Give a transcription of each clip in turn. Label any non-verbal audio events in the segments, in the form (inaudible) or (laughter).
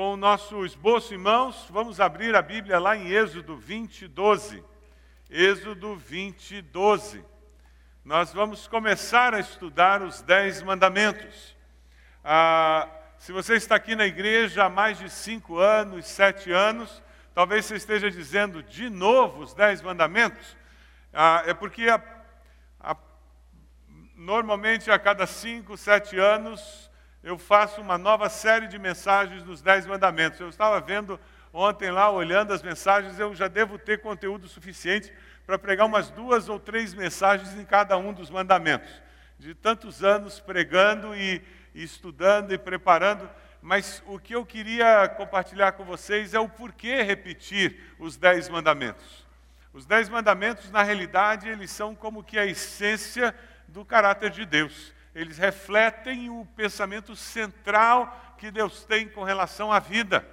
com o nosso esboço em mãos, vamos abrir a Bíblia lá em Êxodo 20, 12. Êxodo 20, 12. Nós vamos começar a estudar os Dez Mandamentos. Ah, se você está aqui na igreja há mais de cinco anos, sete anos, talvez você esteja dizendo de novo os Dez Mandamentos. Ah, é porque a, a, normalmente a cada cinco, sete anos eu faço uma nova série de mensagens dos Dez Mandamentos. Eu estava vendo ontem lá, olhando as mensagens, eu já devo ter conteúdo suficiente para pregar umas duas ou três mensagens em cada um dos mandamentos. De tantos anos pregando e, e estudando e preparando, mas o que eu queria compartilhar com vocês é o porquê repetir os Dez Mandamentos. Os Dez Mandamentos, na realidade, eles são como que a essência do caráter de Deus eles refletem o pensamento central que Deus tem com relação à vida.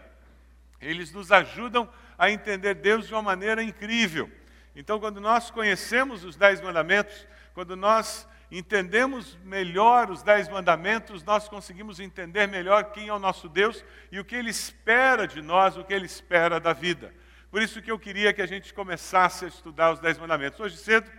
Eles nos ajudam a entender Deus de uma maneira incrível. Então, quando nós conhecemos os Dez Mandamentos, quando nós entendemos melhor os Dez Mandamentos, nós conseguimos entender melhor quem é o nosso Deus e o que Ele espera de nós, o que Ele espera da vida. Por isso que eu queria que a gente começasse a estudar os Dez Mandamentos. Hoje cedo,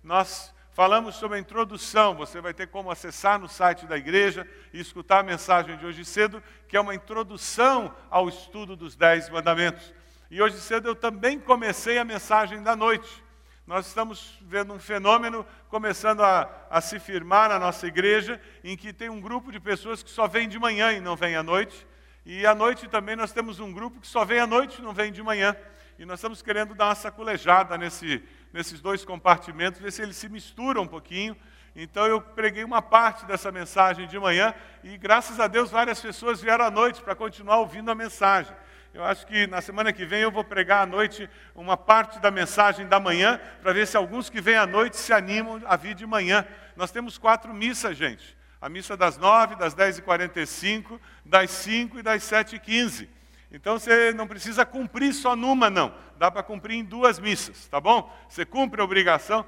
nós Falamos sobre a introdução, você vai ter como acessar no site da igreja e escutar a mensagem de hoje cedo, que é uma introdução ao estudo dos Dez Mandamentos. E hoje cedo eu também comecei a mensagem da noite. Nós estamos vendo um fenômeno começando a, a se firmar na nossa igreja, em que tem um grupo de pessoas que só vem de manhã e não vem à noite. E à noite também nós temos um grupo que só vem à noite e não vem de manhã. E nós estamos querendo dar uma saculejada nesse, nesses dois compartimentos, ver se eles se misturam um pouquinho. Então eu preguei uma parte dessa mensagem de manhã e graças a Deus várias pessoas vieram à noite para continuar ouvindo a mensagem. Eu acho que na semana que vem eu vou pregar à noite uma parte da mensagem da manhã, para ver se alguns que vêm à noite se animam a vir de manhã. Nós temos quatro missas, gente. A missa das nove, das dez e quarenta e cinco, das cinco e das sete e quinze. Então você não precisa cumprir só numa, não. Dá para cumprir em duas missas, tá bom? Você cumpre a obrigação.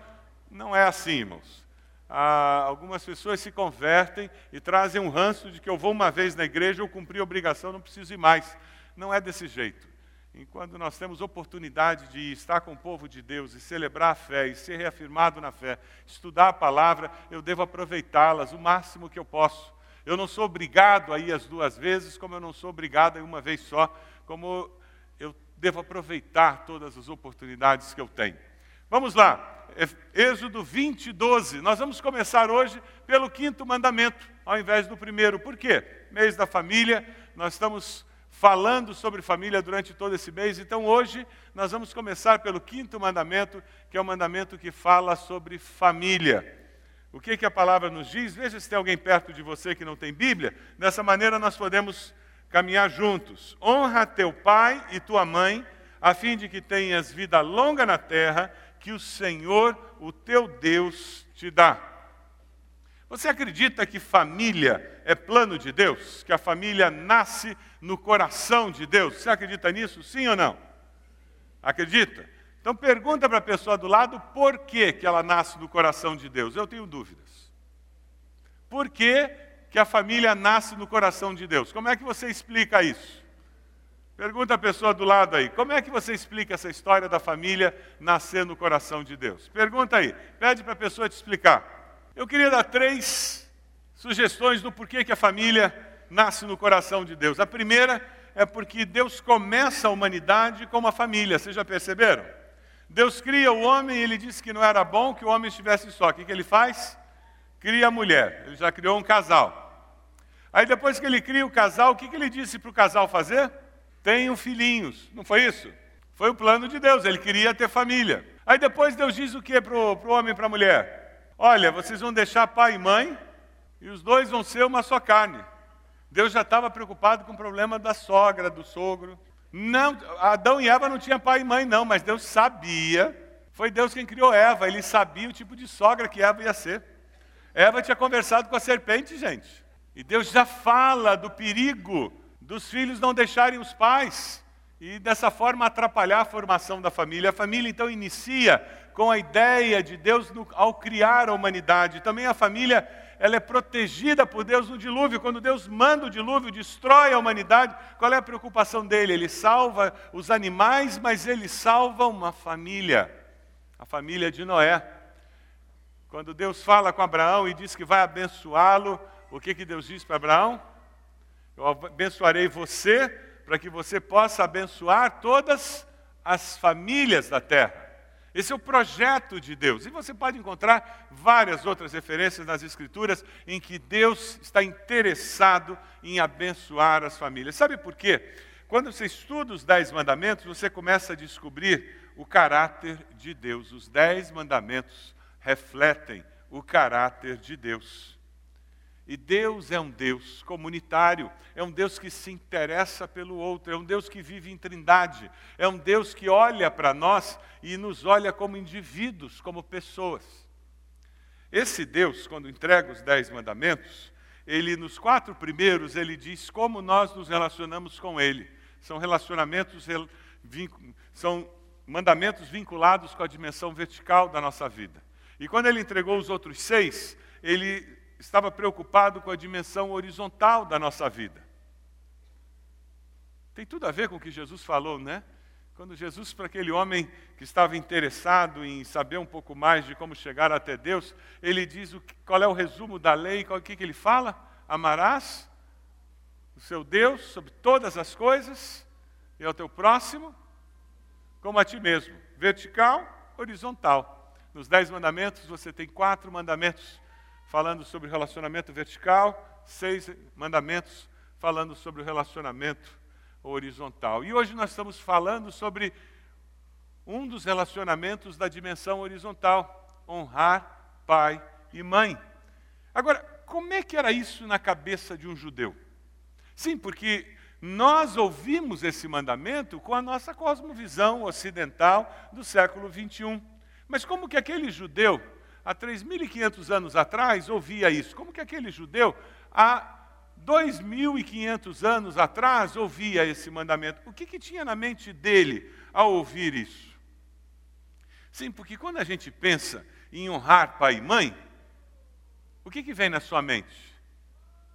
Não é assim, irmãos. Ah, algumas pessoas se convertem e trazem um ranço de que eu vou uma vez na igreja, eu cumpri a obrigação, não preciso ir mais. Não é desse jeito. Enquanto nós temos oportunidade de estar com o povo de Deus e celebrar a fé e ser reafirmado na fé, estudar a palavra, eu devo aproveitá-las o máximo que eu posso. Eu não sou obrigado a ir as duas vezes, como eu não sou obrigado a uma vez só, como eu devo aproveitar todas as oportunidades que eu tenho. Vamos lá, Êxodo 20, 12. Nós vamos começar hoje pelo quinto mandamento, ao invés do primeiro. Por quê? Mês da família, nós estamos falando sobre família durante todo esse mês, então hoje nós vamos começar pelo quinto mandamento, que é o mandamento que fala sobre família. O que, que a palavra nos diz? Veja se tem alguém perto de você que não tem Bíblia. Dessa maneira nós podemos caminhar juntos. Honra teu pai e tua mãe, a fim de que tenhas vida longa na terra, que o Senhor, o teu Deus, te dá. Você acredita que família é plano de Deus? Que a família nasce no coração de Deus? Você acredita nisso? Sim ou não? Acredita? Então pergunta para a pessoa do lado por que, que ela nasce no coração de Deus. Eu tenho dúvidas. Por que, que a família nasce no coração de Deus? Como é que você explica isso? Pergunta a pessoa do lado aí, como é que você explica essa história da família nascer no coração de Deus? Pergunta aí, pede para a pessoa te explicar. Eu queria dar três sugestões do porquê que a família nasce no coração de Deus. A primeira é porque Deus começa a humanidade com uma família, vocês já perceberam? Deus cria o homem e ele disse que não era bom que o homem estivesse só. O que, que ele faz? Cria a mulher. Ele já criou um casal. Aí depois que ele cria o casal, o que, que ele disse para o casal fazer? Tenham filhinhos. Não foi isso? Foi o plano de Deus, ele queria ter família. Aí depois Deus diz o que para o homem e para a mulher? Olha, vocês vão deixar pai e mãe e os dois vão ser uma só carne. Deus já estava preocupado com o problema da sogra, do sogro. Não, Adão e Eva não tinham pai e mãe, não, mas Deus sabia. Foi Deus quem criou Eva, ele sabia o tipo de sogra que Eva ia ser. Eva tinha conversado com a serpente, gente. E Deus já fala do perigo dos filhos não deixarem os pais e dessa forma atrapalhar a formação da família. A família então inicia com a ideia de Deus no, ao criar a humanidade. Também a família ela é protegida por Deus no dilúvio. Quando Deus manda o dilúvio, destrói a humanidade, qual é a preocupação dele? Ele salva os animais, mas ele salva uma família, a família de Noé. Quando Deus fala com Abraão e diz que vai abençoá-lo, o que, que Deus diz para Abraão? Eu abençoarei você para que você possa abençoar todas as famílias da terra. Esse é o projeto de Deus. E você pode encontrar várias outras referências nas Escrituras em que Deus está interessado em abençoar as famílias. Sabe por quê? Quando você estuda os Dez Mandamentos, você começa a descobrir o caráter de Deus. Os Dez Mandamentos refletem o caráter de Deus. E Deus é um Deus comunitário, é um Deus que se interessa pelo outro, é um Deus que vive em trindade, é um Deus que olha para nós e nos olha como indivíduos, como pessoas. Esse Deus, quando entrega os dez mandamentos, ele nos quatro primeiros ele diz como nós nos relacionamos com Ele. São relacionamentos, são mandamentos vinculados com a dimensão vertical da nossa vida. E quando ele entregou os outros seis, ele estava preocupado com a dimensão horizontal da nossa vida. Tem tudo a ver com o que Jesus falou, né? Quando Jesus, para aquele homem que estava interessado em saber um pouco mais de como chegar até Deus, ele diz o, qual é o resumo da lei, qual, o que, que ele fala? Amarás o seu Deus sobre todas as coisas e ao teu próximo como a ti mesmo. Vertical, horizontal. Nos dez mandamentos você tem quatro mandamentos falando sobre o relacionamento vertical, seis mandamentos falando sobre o relacionamento horizontal. E hoje nós estamos falando sobre um dos relacionamentos da dimensão horizontal: honrar pai e mãe. Agora, como é que era isso na cabeça de um judeu? Sim, porque nós ouvimos esse mandamento com a nossa cosmovisão ocidental do século 21. Mas como que aquele judeu há 3.500 anos atrás, ouvia isso. Como que aquele judeu, há 2.500 anos atrás, ouvia esse mandamento? O que, que tinha na mente dele ao ouvir isso? Sim, porque quando a gente pensa em honrar pai e mãe, o que, que vem na sua mente?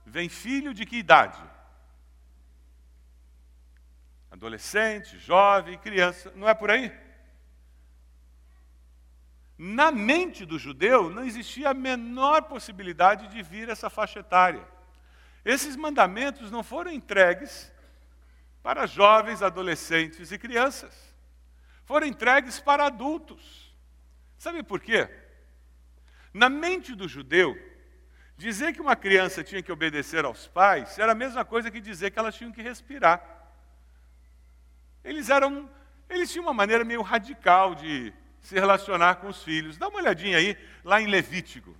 Vem filho de que idade? Adolescente, jovem, criança, não é por aí? Na mente do judeu não existia a menor possibilidade de vir essa faixa etária. Esses mandamentos não foram entregues para jovens, adolescentes e crianças. Foram entregues para adultos. Sabe por quê? Na mente do judeu, dizer que uma criança tinha que obedecer aos pais era a mesma coisa que dizer que elas tinham que respirar. Eles eram, eles tinham uma maneira meio radical de se relacionar com os filhos. Dá uma olhadinha aí, lá em Levítico.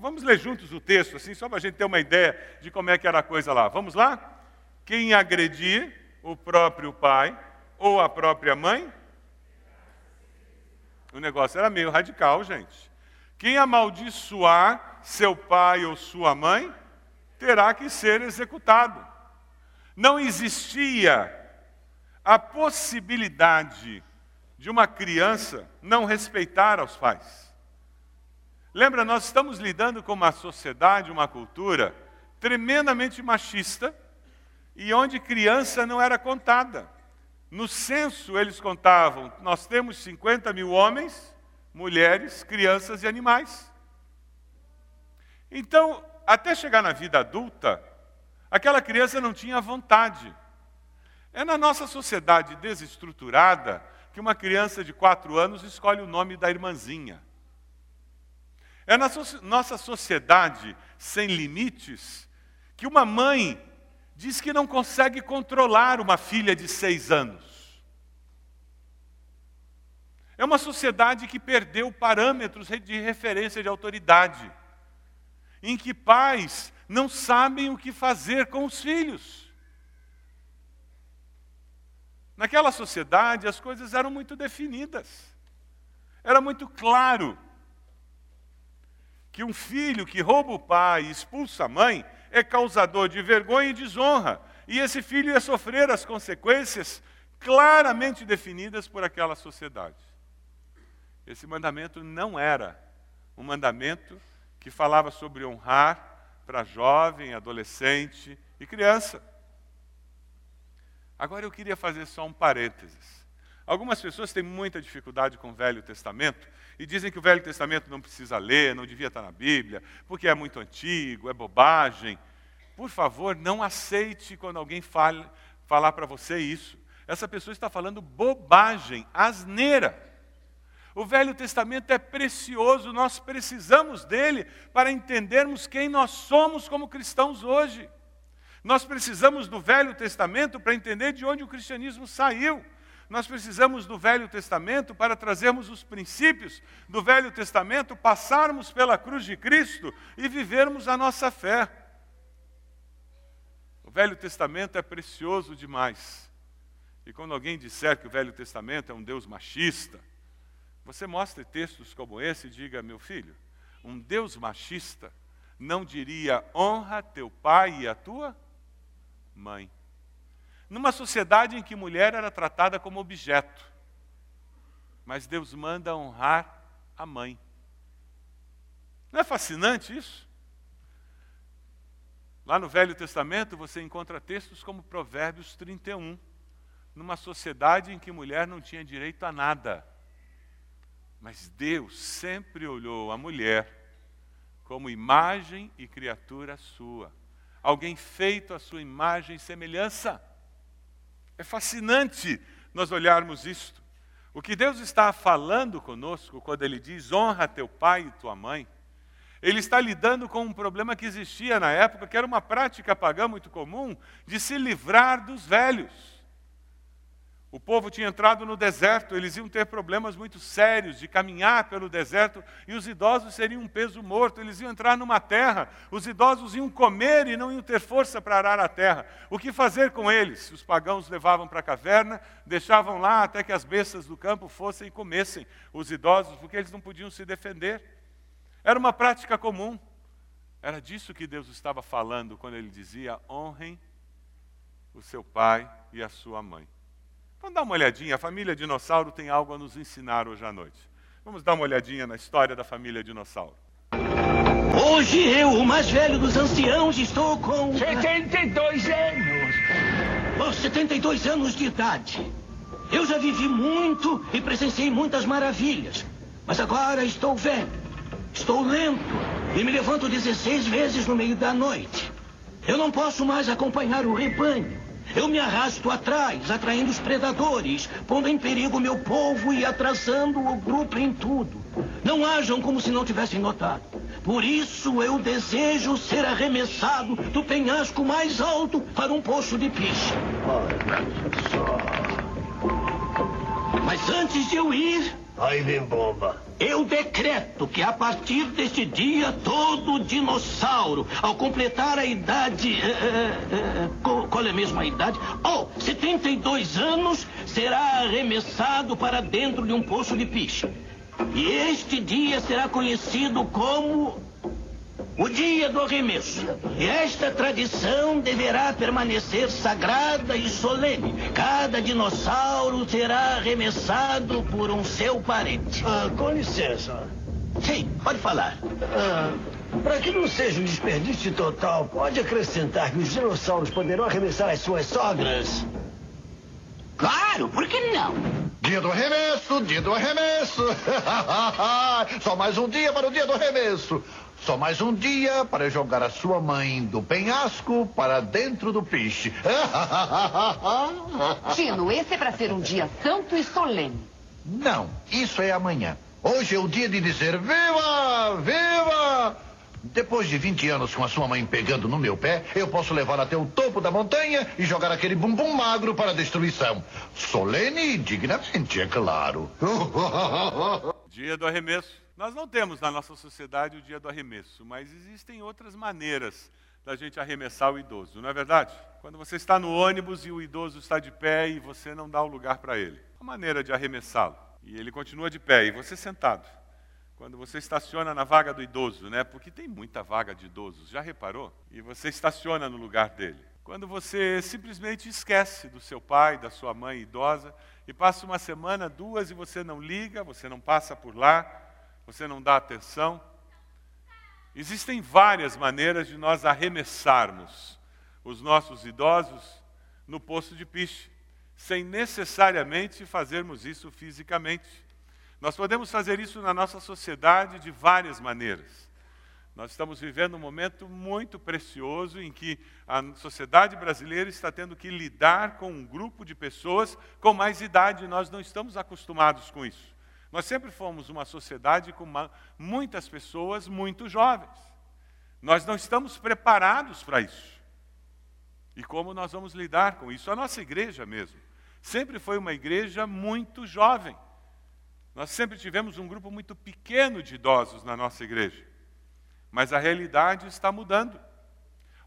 Vamos, ler juntos o texto, assim, só para a gente ter uma ideia de como é que era a coisa lá. Vamos lá? Quem agredir o próprio pai ou a própria mãe, o negócio era meio radical, gente. Quem amaldiçoar seu pai ou sua mãe, terá que ser executado. Não existia a possibilidade de uma criança não respeitar aos pais. Lembra, nós estamos lidando com uma sociedade, uma cultura tremendamente machista e onde criança não era contada. No censo, eles contavam: nós temos 50 mil homens, mulheres, crianças e animais. Então, até chegar na vida adulta, aquela criança não tinha vontade. É na nossa sociedade desestruturada que uma criança de quatro anos escolhe o nome da irmãzinha. É na so nossa sociedade sem limites que uma mãe diz que não consegue controlar uma filha de seis anos. É uma sociedade que perdeu parâmetros de referência de autoridade, em que pais não sabem o que fazer com os filhos. Naquela sociedade, as coisas eram muito definidas. Era muito claro que um filho que rouba o pai e expulsa a mãe é causador de vergonha e desonra. E esse filho ia sofrer as consequências claramente definidas por aquela sociedade. Esse mandamento não era um mandamento que falava sobre honrar para jovem, adolescente e criança. Agora eu queria fazer só um parênteses. Algumas pessoas têm muita dificuldade com o Velho Testamento e dizem que o Velho Testamento não precisa ler, não devia estar na Bíblia, porque é muito antigo, é bobagem. Por favor, não aceite quando alguém fale, falar para você isso. Essa pessoa está falando bobagem, asneira. O Velho Testamento é precioso, nós precisamos dele para entendermos quem nós somos como cristãos hoje. Nós precisamos do Velho Testamento para entender de onde o cristianismo saiu. Nós precisamos do Velho Testamento para trazermos os princípios do Velho Testamento, passarmos pela cruz de Cristo e vivermos a nossa fé. O Velho Testamento é precioso demais. E quando alguém disser que o Velho Testamento é um Deus machista, você mostre textos como esse e diga, meu filho, um Deus machista não diria honra teu pai e a tua mãe numa sociedade em que mulher era tratada como objeto. Mas Deus manda honrar a mãe. Não é fascinante isso? Lá no Velho Testamento você encontra textos como Provérbios 31, numa sociedade em que mulher não tinha direito a nada. Mas Deus sempre olhou a mulher como imagem e criatura sua, alguém feito à sua imagem e semelhança. É fascinante nós olharmos isto. O que Deus está falando conosco quando Ele diz honra teu pai e tua mãe, Ele está lidando com um problema que existia na época, que era uma prática pagã muito comum, de se livrar dos velhos. O povo tinha entrado no deserto, eles iam ter problemas muito sérios de caminhar pelo deserto e os idosos seriam um peso morto, eles iam entrar numa terra, os idosos iam comer e não iam ter força para arar a terra. O que fazer com eles? Os pagãos levavam para a caverna, deixavam lá até que as bestas do campo fossem e comessem os idosos, porque eles não podiam se defender. Era uma prática comum. Era disso que Deus estava falando quando ele dizia: honrem o seu pai e a sua mãe. Vamos dar uma olhadinha, a família dinossauro tem algo a nos ensinar hoje à noite. Vamos dar uma olhadinha na história da família dinossauro. Hoje eu, o mais velho dos anciãos, estou com. 72 anos. Oh, 72 anos de idade. Eu já vivi muito e presenciei muitas maravilhas. Mas agora estou velho. Estou lento e me levanto 16 vezes no meio da noite. Eu não posso mais acompanhar o rebanho. Eu me arrasto atrás, atraindo os predadores, pondo em perigo meu povo e atrasando o grupo em tudo. Não ajam como se não tivessem notado. Por isso eu desejo ser arremessado do penhasco mais alto para um poço de piche. Mas antes de eu ir, Aí vem bomba. Eu decreto que a partir deste dia, todo dinossauro, ao completar a idade. eh, eh, qual, é mesmo a idade? Oh, 72 anos, será arremessado para dentro de um poço de piche. E este dia será conhecido como. O dia do arremesso. E esta tradição deverá permanecer sagrada e solene. Cada dinossauro será arremessado por um seu parente. Ah, com licença. Sim, pode falar. Ah, para que não seja um desperdício total, pode acrescentar que os dinossauros poderão arremessar as suas sogras? Claro, por que não? Dia do arremesso, dia do arremesso. (laughs) Só mais um dia para o dia do arremesso. Só mais um dia para jogar a sua mãe do penhasco para dentro do piche. (laughs) Tino, esse é para ser um dia santo e solene. Não, isso é amanhã. Hoje é o dia de dizer viva, viva. Depois de 20 anos com a sua mãe pegando no meu pé, eu posso levar até o topo da montanha e jogar aquele bumbum magro para a destruição. Solene e dignamente, é claro. (laughs) Dia do arremesso. Nós não temos na nossa sociedade o dia do arremesso, mas existem outras maneiras da gente arremessar o idoso, não é verdade? Quando você está no ônibus e o idoso está de pé e você não dá o lugar para ele. Uma maneira de arremessá-lo. E ele continua de pé e você sentado. Quando você estaciona na vaga do idoso, né? Porque tem muita vaga de idosos, já reparou? E você estaciona no lugar dele. Quando você simplesmente esquece do seu pai, da sua mãe idosa, e passa uma semana, duas, e você não liga, você não passa por lá, você não dá atenção. Existem várias maneiras de nós arremessarmos os nossos idosos no poço de piche, sem necessariamente fazermos isso fisicamente. Nós podemos fazer isso na nossa sociedade de várias maneiras. Nós estamos vivendo um momento muito precioso em que a sociedade brasileira está tendo que lidar com um grupo de pessoas com mais idade e nós não estamos acostumados com isso. Nós sempre fomos uma sociedade com uma, muitas pessoas muito jovens. Nós não estamos preparados para isso. E como nós vamos lidar com isso? A nossa igreja mesmo sempre foi uma igreja muito jovem. Nós sempre tivemos um grupo muito pequeno de idosos na nossa igreja. Mas a realidade está mudando.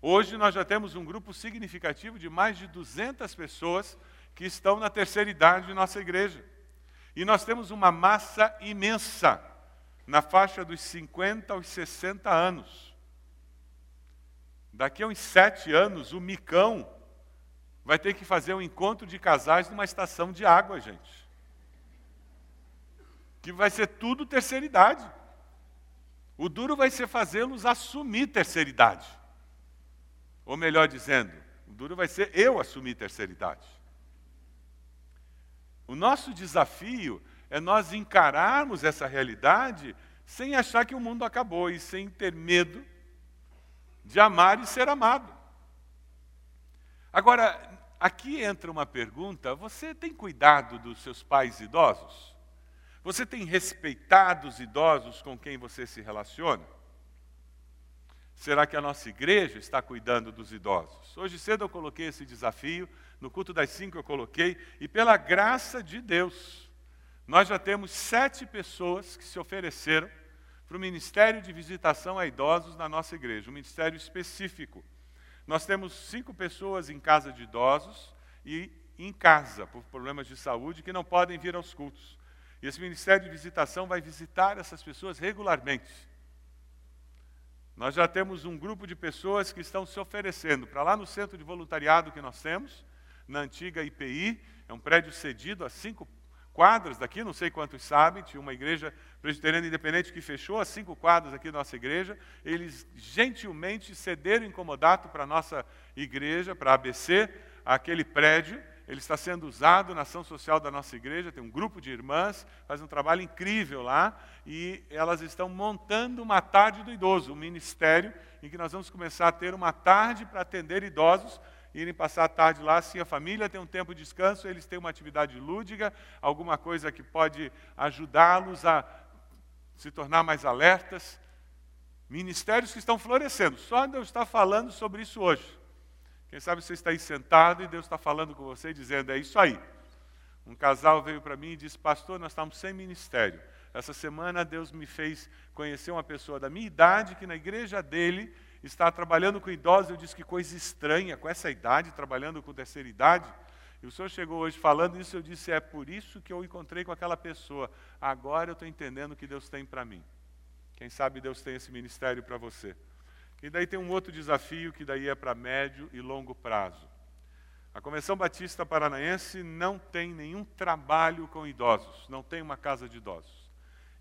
Hoje nós já temos um grupo significativo de mais de 200 pessoas que estão na terceira idade de nossa igreja. E nós temos uma massa imensa na faixa dos 50 aos 60 anos. Daqui a uns sete anos, o Micão vai ter que fazer um encontro de casais numa estação de água, gente que vai ser tudo terceira idade. O duro vai ser fazê-los assumir terceira idade. Ou melhor dizendo, o duro vai ser eu assumir terceira idade. O nosso desafio é nós encararmos essa realidade sem achar que o mundo acabou e sem ter medo de amar e ser amado. Agora, aqui entra uma pergunta: você tem cuidado dos seus pais idosos? Você tem respeitado os idosos com quem você se relaciona? Será que a nossa igreja está cuidando dos idosos? Hoje cedo eu coloquei esse desafio, no culto das cinco eu coloquei, e pela graça de Deus, nós já temos sete pessoas que se ofereceram para o ministério de visitação a idosos na nossa igreja, um ministério específico. Nós temos cinco pessoas em casa de idosos e em casa, por problemas de saúde, que não podem vir aos cultos. E esse ministério de visitação vai visitar essas pessoas regularmente. Nós já temos um grupo de pessoas que estão se oferecendo para lá no centro de voluntariado que nós temos, na antiga IPI, é um prédio cedido a cinco quadras daqui, não sei quantos sabem, tinha uma igreja presbiteriana independente que fechou as cinco quadras aqui da nossa igreja. Eles gentilmente cederam incomodato para a nossa igreja, para a ABC, aquele prédio, ele está sendo usado na ação social da nossa igreja, tem um grupo de irmãs, faz um trabalho incrível lá, e elas estão montando uma tarde do idoso, um ministério em que nós vamos começar a ter uma tarde para atender idosos, irem passar a tarde lá, assim a família tem um tempo de descanso, eles têm uma atividade lúdica, alguma coisa que pode ajudá-los a se tornar mais alertas. Ministérios que estão florescendo, só Deus está falando sobre isso hoje. Quem sabe você está aí sentado e Deus está falando com você, dizendo: é isso aí. Um casal veio para mim e disse: Pastor, nós estamos sem ministério. Essa semana Deus me fez conhecer uma pessoa da minha idade que na igreja dele está trabalhando com idosos. Eu disse que coisa estranha, com essa idade, trabalhando com terceira idade. E o senhor chegou hoje falando isso, eu disse: é por isso que eu encontrei com aquela pessoa. Agora eu estou entendendo o que Deus tem para mim. Quem sabe Deus tem esse ministério para você. E daí tem um outro desafio que daí é para médio e longo prazo. A Convenção Batista Paranaense não tem nenhum trabalho com idosos, não tem uma casa de idosos.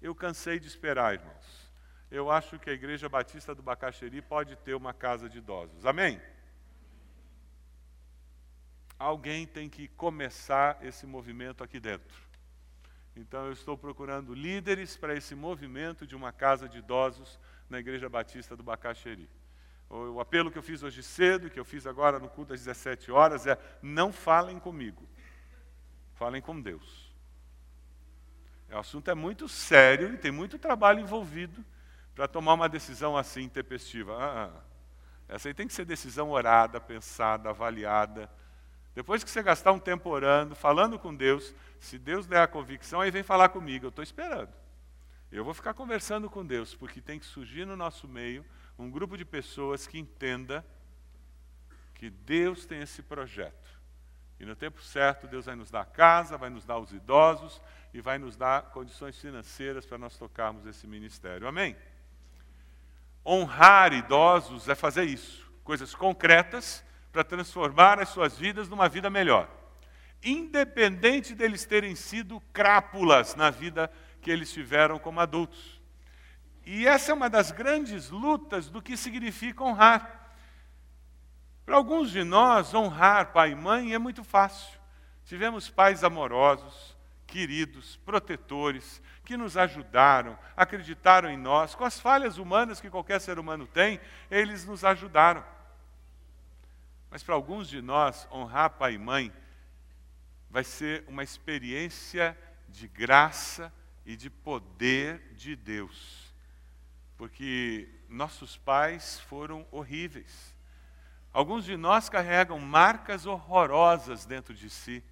Eu cansei de esperar, irmãos. Eu acho que a Igreja Batista do Bacaxeri pode ter uma casa de idosos. Amém? Alguém tem que começar esse movimento aqui dentro. Então eu estou procurando líderes para esse movimento de uma casa de idosos na Igreja Batista do Bacaxeri. O apelo que eu fiz hoje cedo, que eu fiz agora no culto às 17 horas, é: não falem comigo, falem com Deus. O assunto é muito sério e tem muito trabalho envolvido para tomar uma decisão assim intempestiva. Ah, ah, essa aí tem que ser decisão orada, pensada, avaliada. Depois que você gastar um tempo orando, falando com Deus, se Deus der a convicção, aí vem falar comigo. Eu estou esperando. Eu vou ficar conversando com Deus, porque tem que surgir no nosso meio um grupo de pessoas que entenda que Deus tem esse projeto. E no tempo certo, Deus vai nos dar casa, vai nos dar os idosos e vai nos dar condições financeiras para nós tocarmos esse ministério. Amém? Honrar idosos é fazer isso, coisas concretas para transformar as suas vidas numa vida melhor. Independente deles terem sido crápulas na vida que eles tiveram como adultos. E essa é uma das grandes lutas do que significa honrar. Para alguns de nós, honrar pai e mãe é muito fácil. Tivemos pais amorosos, queridos, protetores, que nos ajudaram, acreditaram em nós, com as falhas humanas que qualquer ser humano tem, eles nos ajudaram. Mas para alguns de nós, honrar pai e mãe vai ser uma experiência de graça e de poder de Deus. Porque nossos pais foram horríveis. Alguns de nós carregam marcas horrorosas dentro de si.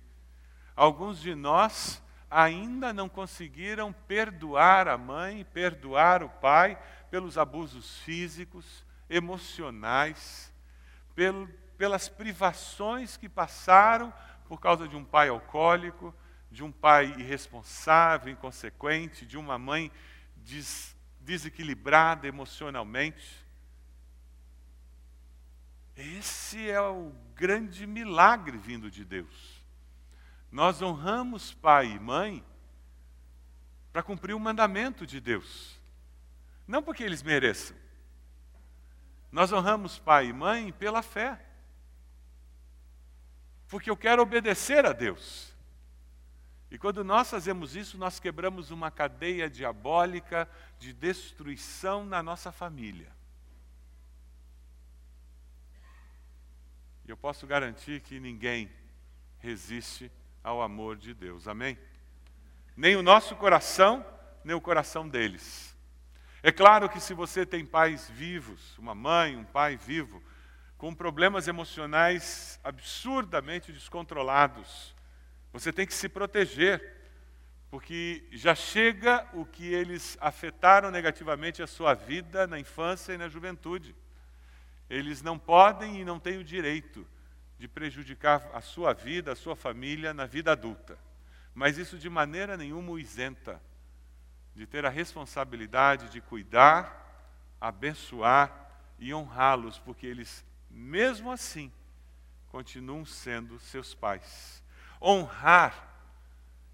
Alguns de nós ainda não conseguiram perdoar a mãe, perdoar o pai pelos abusos físicos, emocionais, pelo, pelas privações que passaram por causa de um pai alcoólico, de um pai irresponsável, inconsequente, de uma mãe des, desequilibrada emocionalmente. Esse é o grande milagre vindo de Deus. Nós honramos pai e mãe para cumprir o mandamento de Deus, não porque eles mereçam. Nós honramos pai e mãe pela fé, porque eu quero obedecer a Deus. E quando nós fazemos isso, nós quebramos uma cadeia diabólica de destruição na nossa família. E eu posso garantir que ninguém resiste ao amor de Deus. Amém? Nem o nosso coração, nem o coração deles. É claro que se você tem pais vivos, uma mãe, um pai vivo, com problemas emocionais absurdamente descontrolados, você tem que se proteger, porque já chega o que eles afetaram negativamente a sua vida na infância e na juventude. Eles não podem e não têm o direito de prejudicar a sua vida, a sua família na vida adulta. Mas isso de maneira nenhuma o isenta de ter a responsabilidade de cuidar, abençoar e honrá-los, porque eles, mesmo assim, continuam sendo seus pais. Honrar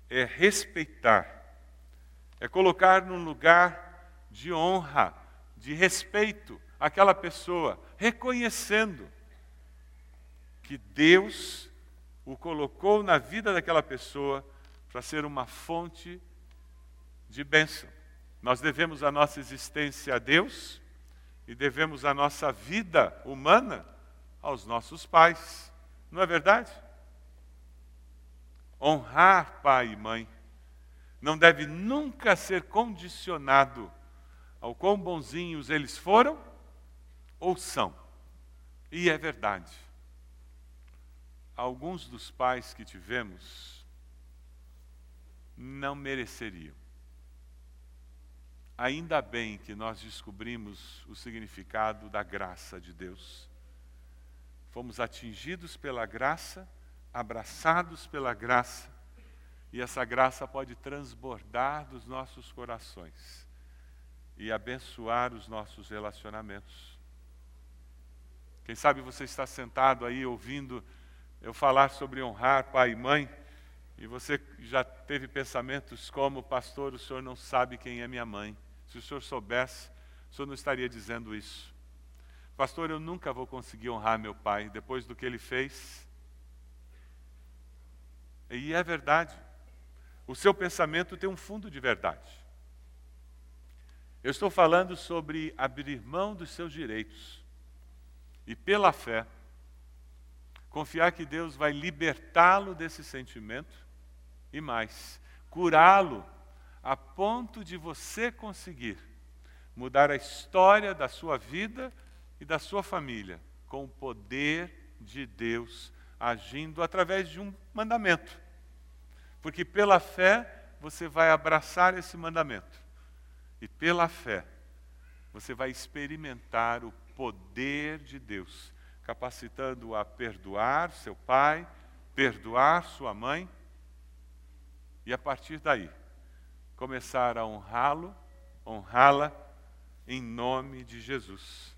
é respeitar, é colocar num lugar de honra, de respeito aquela pessoa, reconhecendo que Deus o colocou na vida daquela pessoa para ser uma fonte de bênção. Nós devemos a nossa existência a Deus e devemos a nossa vida humana aos nossos pais. Não é verdade? Honrar pai e mãe não deve nunca ser condicionado ao quão bonzinhos eles foram ou são. E é verdade alguns dos pais que tivemos não mereceriam. Ainda bem que nós descobrimos o significado da graça de Deus. Fomos atingidos pela graça, abraçados pela graça, e essa graça pode transbordar dos nossos corações e abençoar os nossos relacionamentos. Quem sabe você está sentado aí ouvindo eu falar sobre honrar pai e mãe, e você já teve pensamentos como, pastor, o senhor não sabe quem é minha mãe. Se o senhor soubesse, o senhor não estaria dizendo isso. Pastor, eu nunca vou conseguir honrar meu pai depois do que ele fez. E é verdade. O seu pensamento tem um fundo de verdade. Eu estou falando sobre abrir mão dos seus direitos e, pela fé, Confiar que Deus vai libertá-lo desse sentimento e mais, curá-lo a ponto de você conseguir mudar a história da sua vida e da sua família com o poder de Deus agindo através de um mandamento. Porque pela fé você vai abraçar esse mandamento. E pela fé você vai experimentar o poder de Deus capacitando-o a perdoar seu pai, perdoar sua mãe, e a partir daí começar a honrá-lo, honrá-la em nome de Jesus.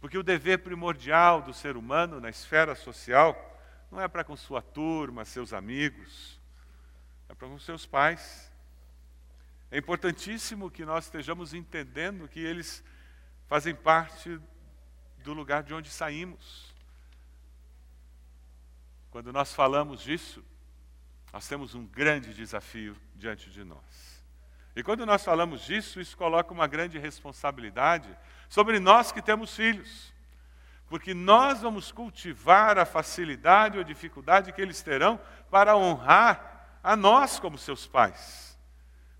Porque o dever primordial do ser humano na esfera social não é para com sua turma, seus amigos, é para com seus pais. É importantíssimo que nós estejamos entendendo que eles fazem parte do lugar de onde saímos. Quando nós falamos disso, nós temos um grande desafio diante de nós. E quando nós falamos disso, isso coloca uma grande responsabilidade sobre nós que temos filhos. Porque nós vamos cultivar a facilidade ou dificuldade que eles terão para honrar a nós como seus pais.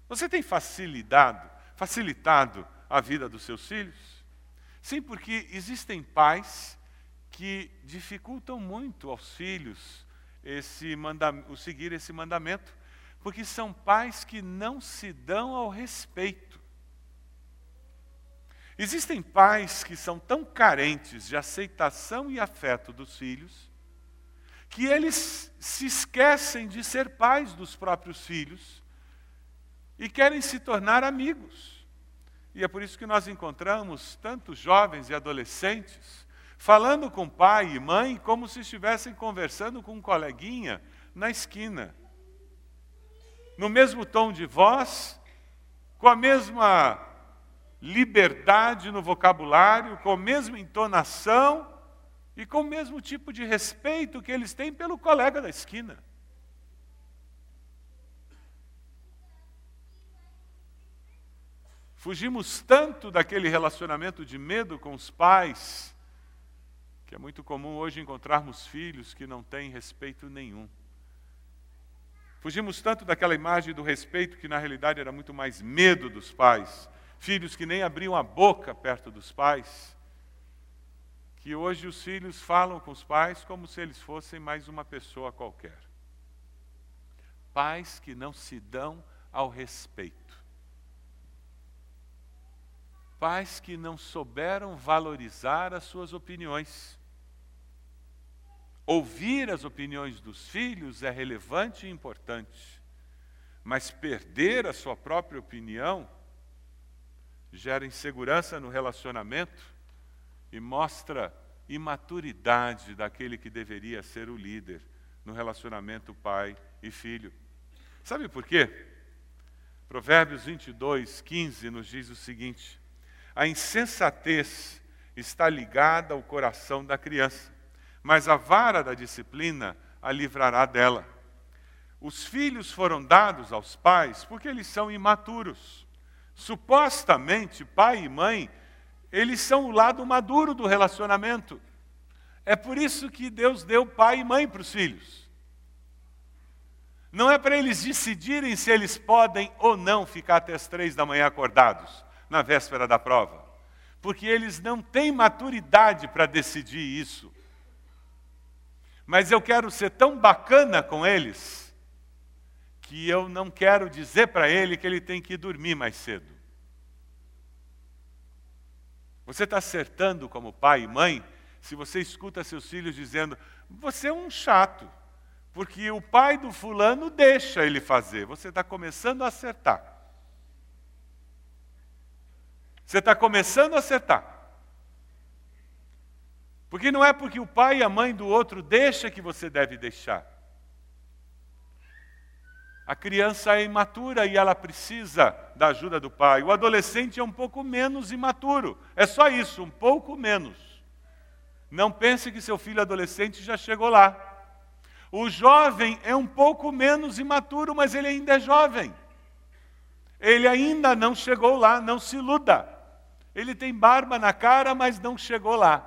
Você tem facilitado, facilitado a vida dos seus filhos? Sim, porque existem pais que dificultam muito aos filhos esse o seguir esse mandamento, porque são pais que não se dão ao respeito. Existem pais que são tão carentes de aceitação e afeto dos filhos, que eles se esquecem de ser pais dos próprios filhos e querem se tornar amigos. E é por isso que nós encontramos tantos jovens e adolescentes falando com pai e mãe como se estivessem conversando com um coleguinha na esquina. No mesmo tom de voz, com a mesma liberdade no vocabulário, com a mesma entonação e com o mesmo tipo de respeito que eles têm pelo colega da esquina. Fugimos tanto daquele relacionamento de medo com os pais que é muito comum hoje encontrarmos filhos que não têm respeito nenhum. Fugimos tanto daquela imagem do respeito que na realidade era muito mais medo dos pais, filhos que nem abriam a boca perto dos pais, que hoje os filhos falam com os pais como se eles fossem mais uma pessoa qualquer. Pais que não se dão ao respeito. Pais que não souberam valorizar as suas opiniões. Ouvir as opiniões dos filhos é relevante e importante, mas perder a sua própria opinião gera insegurança no relacionamento e mostra imaturidade daquele que deveria ser o líder no relacionamento pai e filho. Sabe por quê? Provérbios 22, 15 nos diz o seguinte: A insensatez está ligada ao coração da criança mas a vara da disciplina a livrará dela. Os filhos foram dados aos pais porque eles são imaturos. Supostamente, pai e mãe, eles são o lado maduro do relacionamento. É por isso que Deus deu pai e mãe para os filhos. Não é para eles decidirem se eles podem ou não ficar até as três da manhã acordados, na véspera da prova. Porque eles não têm maturidade para decidir isso mas eu quero ser tão bacana com eles que eu não quero dizer para ele que ele tem que dormir mais cedo. Você está acertando como pai e mãe se você escuta seus filhos dizendo: você é um chato, porque o pai do fulano deixa ele fazer. Você está começando a acertar. Você está começando a acertar. Porque não é porque o pai e a mãe do outro deixa que você deve deixar. A criança é imatura e ela precisa da ajuda do pai. O adolescente é um pouco menos imaturo. É só isso, um pouco menos. Não pense que seu filho adolescente já chegou lá. O jovem é um pouco menos imaturo, mas ele ainda é jovem. Ele ainda não chegou lá, não se iluda. Ele tem barba na cara, mas não chegou lá.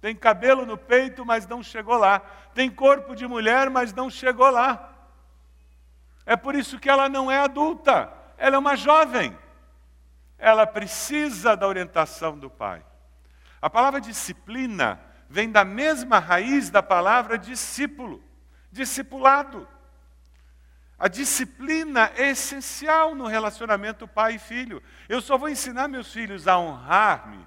Tem cabelo no peito, mas não chegou lá. Tem corpo de mulher, mas não chegou lá. É por isso que ela não é adulta, ela é uma jovem. Ela precisa da orientação do pai. A palavra disciplina vem da mesma raiz da palavra discípulo, discipulado. A disciplina é essencial no relacionamento pai e filho. Eu só vou ensinar meus filhos a honrar-me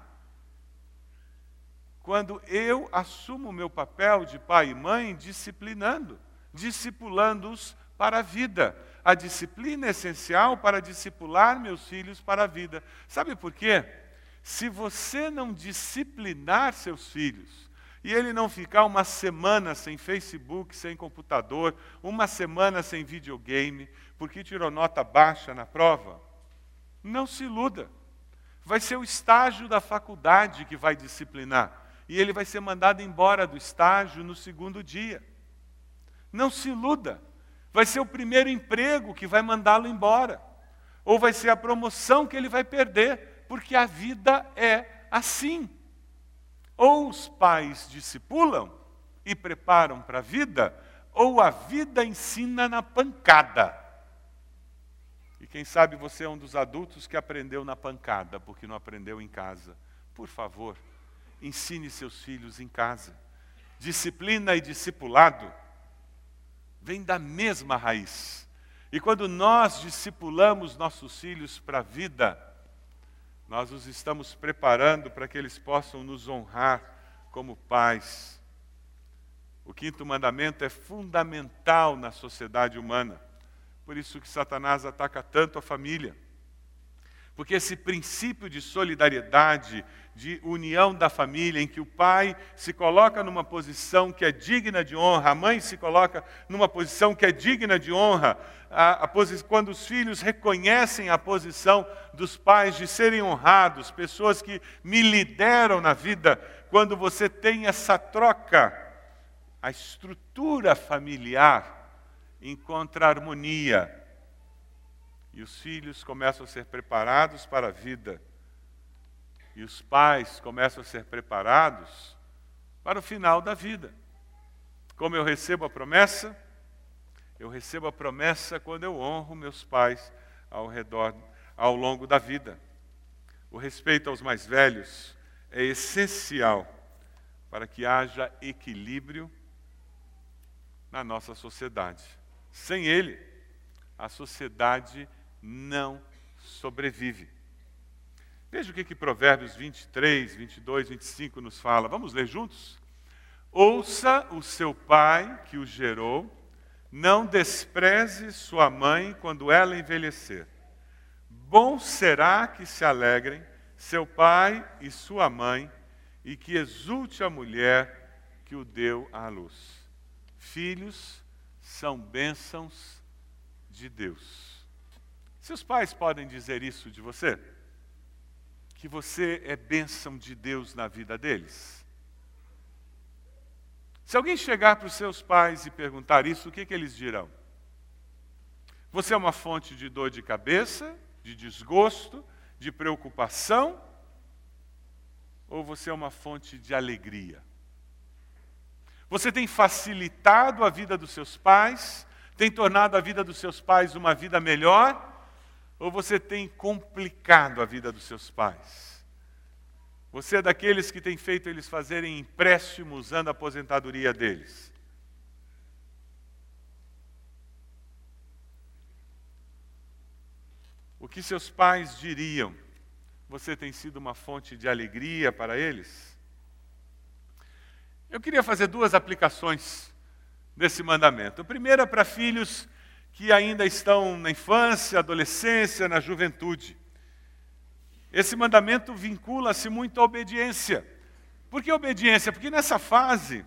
quando eu assumo o meu papel de pai e mãe disciplinando, discipulando-os para a vida. A disciplina é essencial para discipular meus filhos para a vida. Sabe por quê? Se você não disciplinar seus filhos, e ele não ficar uma semana sem Facebook, sem computador, uma semana sem videogame, porque tirou nota baixa na prova, Não se iluda. Vai ser o estágio da faculdade que vai disciplinar. E ele vai ser mandado embora do estágio no segundo dia. Não se iluda. Vai ser o primeiro emprego que vai mandá-lo embora. Ou vai ser a promoção que ele vai perder, porque a vida é assim. Ou os pais discipulam e preparam para a vida, ou a vida ensina na pancada. E quem sabe você é um dos adultos que aprendeu na pancada, porque não aprendeu em casa. Por favor, ensine seus filhos em casa. Disciplina e discipulado vem da mesma raiz. E quando nós discipulamos nossos filhos para a vida, nós os estamos preparando para que eles possam nos honrar como pais. O quinto mandamento é fundamental na sociedade humana. Por isso que Satanás ataca tanto a família. Porque esse princípio de solidariedade, de união da família, em que o pai se coloca numa posição que é digna de honra, a mãe se coloca numa posição que é digna de honra, a, a quando os filhos reconhecem a posição dos pais de serem honrados, pessoas que me lideram na vida, quando você tem essa troca, a estrutura familiar encontra harmonia e os filhos começam a ser preparados para a vida. E os pais começam a ser preparados para o final da vida. Como eu recebo a promessa? Eu recebo a promessa quando eu honro meus pais ao redor, ao longo da vida. O respeito aos mais velhos é essencial para que haja equilíbrio na nossa sociedade. Sem ele, a sociedade não sobrevive. Veja o que, que Provérbios 23, 22, 25 nos fala. Vamos ler juntos? Ouça o seu pai que o gerou, não despreze sua mãe quando ela envelhecer. Bom será que se alegrem seu pai e sua mãe, e que exulte a mulher que o deu à luz. Filhos são bênçãos de Deus. Seus pais podem dizer isso de você? Que você é bênção de Deus na vida deles? Se alguém chegar para os seus pais e perguntar isso, o que, que eles dirão? Você é uma fonte de dor de cabeça, de desgosto, de preocupação? Ou você é uma fonte de alegria? Você tem facilitado a vida dos seus pais? Tem tornado a vida dos seus pais uma vida melhor? Ou você tem complicado a vida dos seus pais? Você é daqueles que tem feito eles fazerem empréstimo usando a aposentadoria deles? O que seus pais diriam? Você tem sido uma fonte de alegria para eles? Eu queria fazer duas aplicações desse mandamento. A primeira é para filhos que ainda estão na infância, adolescência, na juventude. Esse mandamento vincula-se muito à obediência. Por que obediência? Porque nessa fase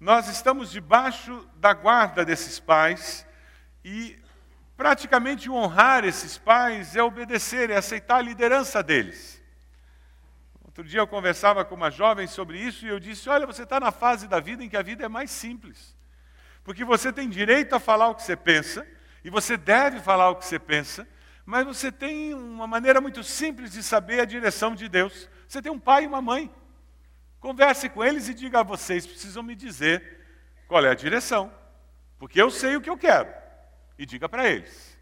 nós estamos debaixo da guarda desses pais e praticamente honrar esses pais é obedecer, é aceitar a liderança deles. Outro dia eu conversava com uma jovem sobre isso e eu disse: Olha, você está na fase da vida em que a vida é mais simples. Porque você tem direito a falar o que você pensa, e você deve falar o que você pensa, mas você tem uma maneira muito simples de saber a direção de Deus. Você tem um pai e uma mãe. Converse com eles e diga a vocês: precisam me dizer qual é a direção, porque eu sei o que eu quero. E diga para eles.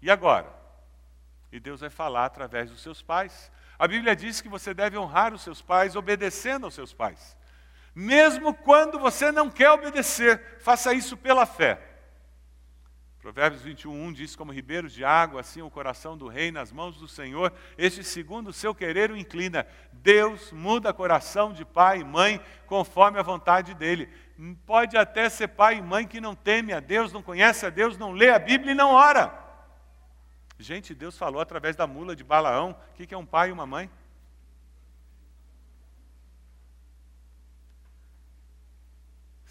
E agora? E Deus vai falar através dos seus pais. A Bíblia diz que você deve honrar os seus pais obedecendo aos seus pais. Mesmo quando você não quer obedecer, faça isso pela fé. Provérbios 21, diz: Como ribeiros de água, assim o coração do rei nas mãos do Senhor, este segundo o seu querer o inclina. Deus muda coração de pai e mãe conforme a vontade dele. Pode até ser pai e mãe que não teme a Deus, não conhece a Deus, não lê a Bíblia e não ora. Gente, Deus falou através da mula de Balaão: o que é um pai e uma mãe?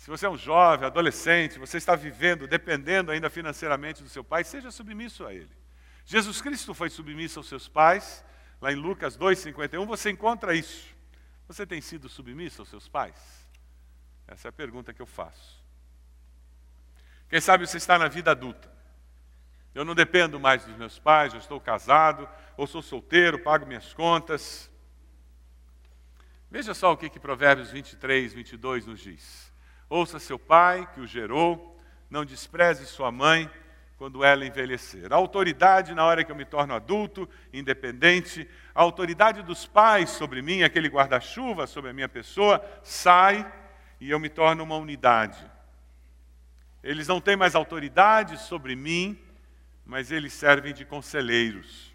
Se você é um jovem, adolescente, você está vivendo, dependendo ainda financeiramente do seu pai, seja submisso a ele. Jesus Cristo foi submisso aos seus pais, lá em Lucas 2,51, você encontra isso. Você tem sido submisso aos seus pais? Essa é a pergunta que eu faço. Quem sabe você está na vida adulta. Eu não dependo mais dos meus pais, eu estou casado, ou sou solteiro, pago minhas contas. Veja só o que, que Provérbios 23, 22 nos diz. Ouça seu pai, que o gerou, não despreze sua mãe quando ela envelhecer. A autoridade na hora que eu me torno adulto, independente, a autoridade dos pais sobre mim, aquele guarda-chuva sobre a minha pessoa, sai e eu me torno uma unidade. Eles não têm mais autoridade sobre mim, mas eles servem de conselheiros.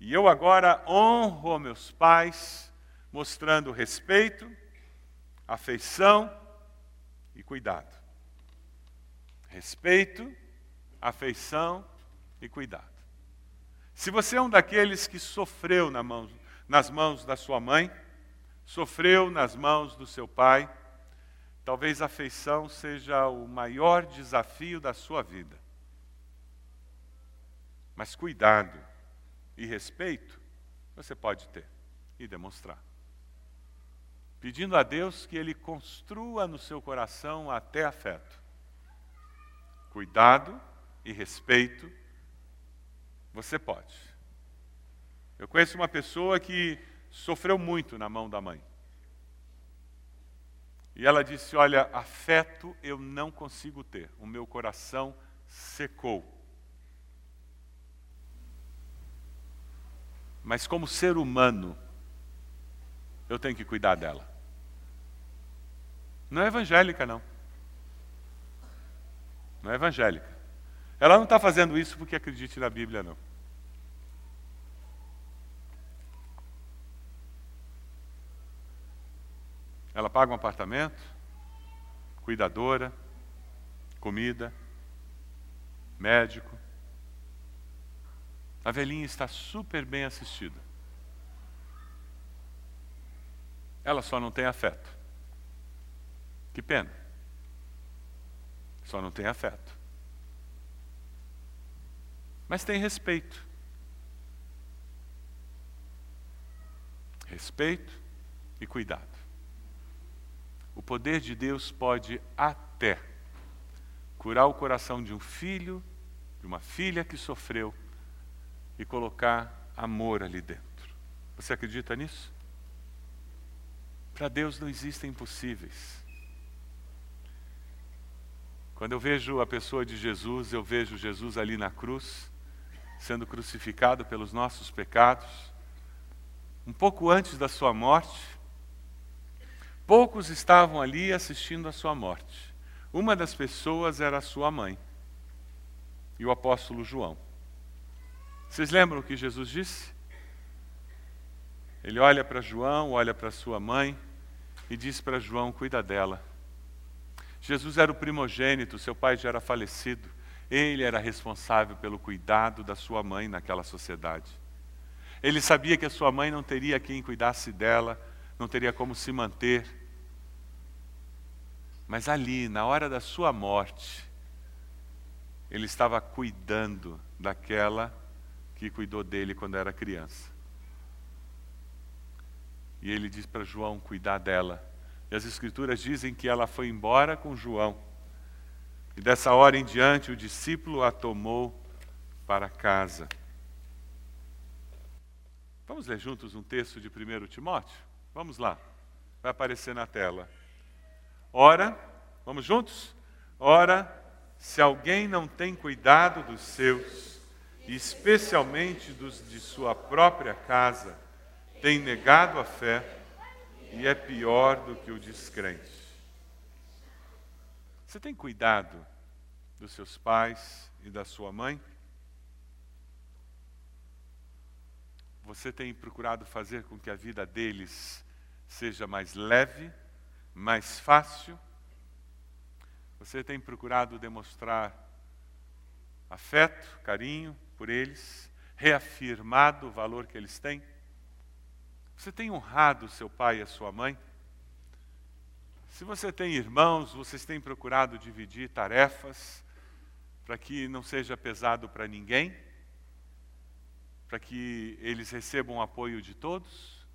E eu agora honro meus pais, mostrando respeito, afeição e cuidado. Respeito, afeição e cuidado. Se você é um daqueles que sofreu na mão, nas mãos da sua mãe, sofreu nas mãos do seu pai, talvez a afeição seja o maior desafio da sua vida. Mas cuidado e respeito você pode ter e demonstrar. Pedindo a Deus que Ele construa no seu coração até afeto. Cuidado e respeito você pode. Eu conheço uma pessoa que sofreu muito na mão da mãe. E ela disse: Olha, afeto eu não consigo ter, o meu coração secou. Mas, como ser humano, eu tenho que cuidar dela. Não é evangélica, não. Não é evangélica. Ela não está fazendo isso porque acredite na Bíblia, não. Ela paga um apartamento, cuidadora, comida, médico. A velhinha está super bem assistida. Ela só não tem afeto. Que pena. Só não tem afeto. Mas tem respeito. Respeito e cuidado. O poder de Deus pode até curar o coração de um filho, de uma filha que sofreu e colocar amor ali dentro. Você acredita nisso? Para Deus não existem impossíveis. Quando eu vejo a pessoa de Jesus, eu vejo Jesus ali na cruz, sendo crucificado pelos nossos pecados. Um pouco antes da sua morte, Poucos estavam ali assistindo a sua morte. Uma das pessoas era a sua mãe e o apóstolo João. Vocês lembram o que Jesus disse? Ele olha para João, olha para sua mãe e diz para João: cuida dela. Jesus era o primogênito, seu pai já era falecido. Ele era responsável pelo cuidado da sua mãe naquela sociedade. Ele sabia que a sua mãe não teria quem cuidasse dela, não teria como se manter. Mas ali, na hora da sua morte, ele estava cuidando daquela que cuidou dele quando era criança. E ele diz para João cuidar dela. E as Escrituras dizem que ela foi embora com João. E dessa hora em diante, o discípulo a tomou para casa. Vamos ler juntos um texto de 1 Timóteo? Vamos lá, vai aparecer na tela. Ora, vamos juntos? Ora, se alguém não tem cuidado dos seus, especialmente dos de sua própria casa, tem negado a fé e é pior do que o descrente. Você tem cuidado dos seus pais e da sua mãe? Você tem procurado fazer com que a vida deles seja mais leve, mais fácil. Você tem procurado demonstrar afeto, carinho por eles, reafirmado o valor que eles têm. Você tem honrado seu pai e a sua mãe? Se você tem irmãos, vocês têm procurado dividir tarefas, para que não seja pesado para ninguém, para que eles recebam apoio de todos?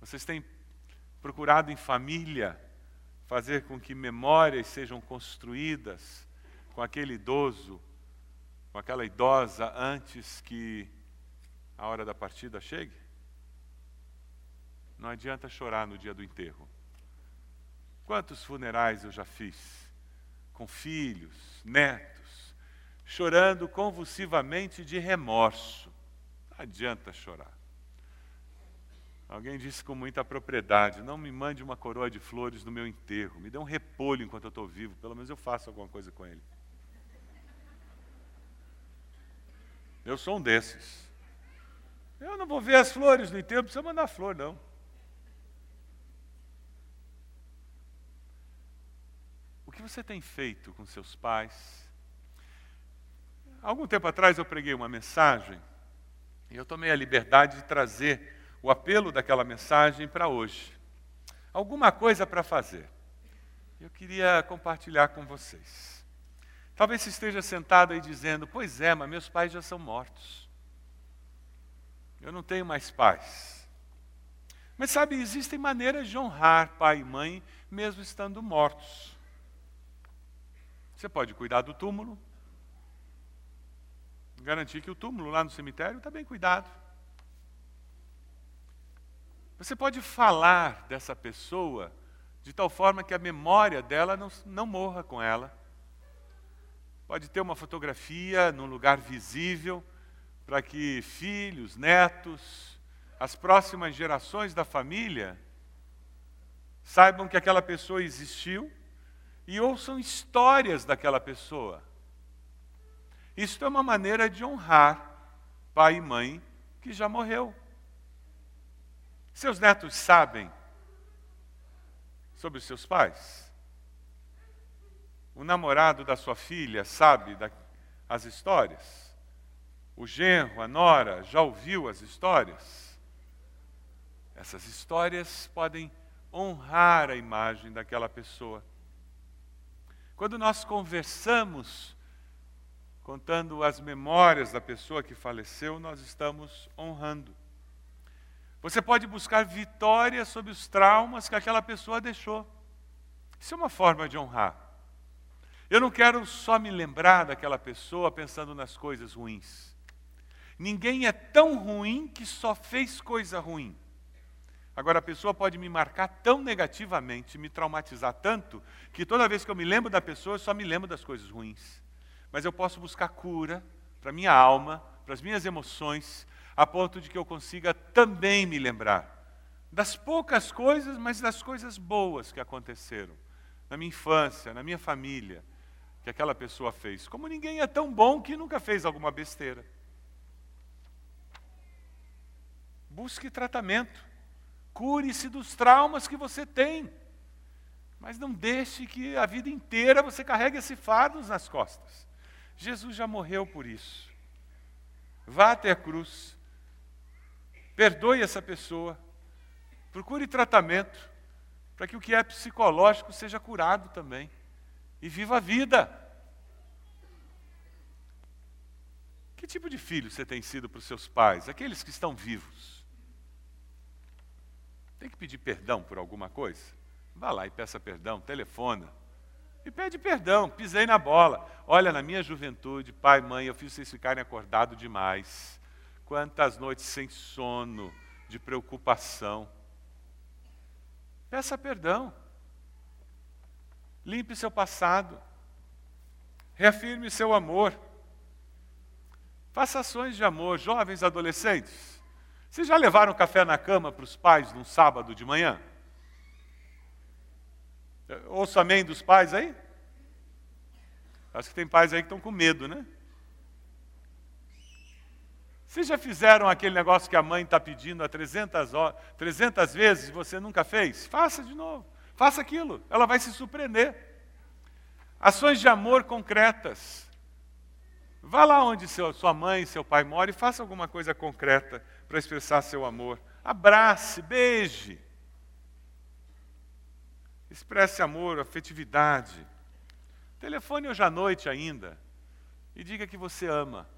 Vocês têm procurado em família fazer com que memórias sejam construídas com aquele idoso, com aquela idosa antes que a hora da partida chegue? Não adianta chorar no dia do enterro. Quantos funerais eu já fiz? Com filhos, netos, chorando convulsivamente de remorso. Não adianta chorar. Alguém disse com muita propriedade: não me mande uma coroa de flores no meu enterro, me dê um repolho enquanto eu estou vivo, pelo menos eu faço alguma coisa com ele. Eu sou um desses. Eu não vou ver as flores no enterro, não precisa mandar flor, não. O que você tem feito com seus pais? Algum tempo atrás eu preguei uma mensagem e eu tomei a liberdade de trazer o apelo daquela mensagem para hoje. Alguma coisa para fazer. Eu queria compartilhar com vocês. Talvez você esteja sentado aí dizendo: Pois é, mas meus pais já são mortos. Eu não tenho mais pais. Mas sabe, existem maneiras de honrar pai e mãe mesmo estando mortos. Você pode cuidar do túmulo, garantir que o túmulo lá no cemitério está bem cuidado. Você pode falar dessa pessoa de tal forma que a memória dela não, não morra com ela. Pode ter uma fotografia num lugar visível para que filhos, netos, as próximas gerações da família saibam que aquela pessoa existiu e ouçam histórias daquela pessoa. Isso é uma maneira de honrar pai e mãe que já morreu. Seus netos sabem sobre os seus pais? O namorado da sua filha sabe da, as histórias? O genro, a nora, já ouviu as histórias? Essas histórias podem honrar a imagem daquela pessoa. Quando nós conversamos, contando as memórias da pessoa que faleceu, nós estamos honrando. Você pode buscar vitória sobre os traumas que aquela pessoa deixou. Isso é uma forma de honrar. Eu não quero só me lembrar daquela pessoa pensando nas coisas ruins. Ninguém é tão ruim que só fez coisa ruim. Agora, a pessoa pode me marcar tão negativamente, me traumatizar tanto, que toda vez que eu me lembro da pessoa, eu só me lembro das coisas ruins. Mas eu posso buscar cura para minha alma, para as minhas emoções, a ponto de que eu consiga também me lembrar das poucas coisas, mas das coisas boas que aconteceram na minha infância, na minha família, que aquela pessoa fez. Como ninguém é tão bom que nunca fez alguma besteira. Busque tratamento. Cure-se dos traumas que você tem. Mas não deixe que a vida inteira você carregue esse fardo nas costas. Jesus já morreu por isso. Vá até a cruz. Perdoe essa pessoa. Procure tratamento para que o que é psicológico seja curado também. E viva a vida. Que tipo de filho você tem sido para os seus pais, aqueles que estão vivos? Tem que pedir perdão por alguma coisa? Vá lá e peça perdão, telefona. E pede perdão, pisei na bola. Olha, na minha juventude, pai, mãe, eu fiz vocês ficarem acordados demais. Quantas noites sem sono, de preocupação. Peça perdão. Limpe seu passado. Reafirme seu amor. Faça ações de amor, jovens adolescentes. Vocês já levaram café na cama para os pais num sábado de manhã? Ouça amém dos pais aí? Acho que tem pais aí que estão com medo, né? Vocês já fizeram aquele negócio que a mãe está pedindo há 300, horas, 300 vezes e você nunca fez? Faça de novo. Faça aquilo. Ela vai se surpreender. Ações de amor concretas. Vá lá onde seu, sua mãe, seu pai moram e faça alguma coisa concreta para expressar seu amor. Abrace, beije. Expresse amor, afetividade. Telefone hoje à noite ainda e diga que você ama.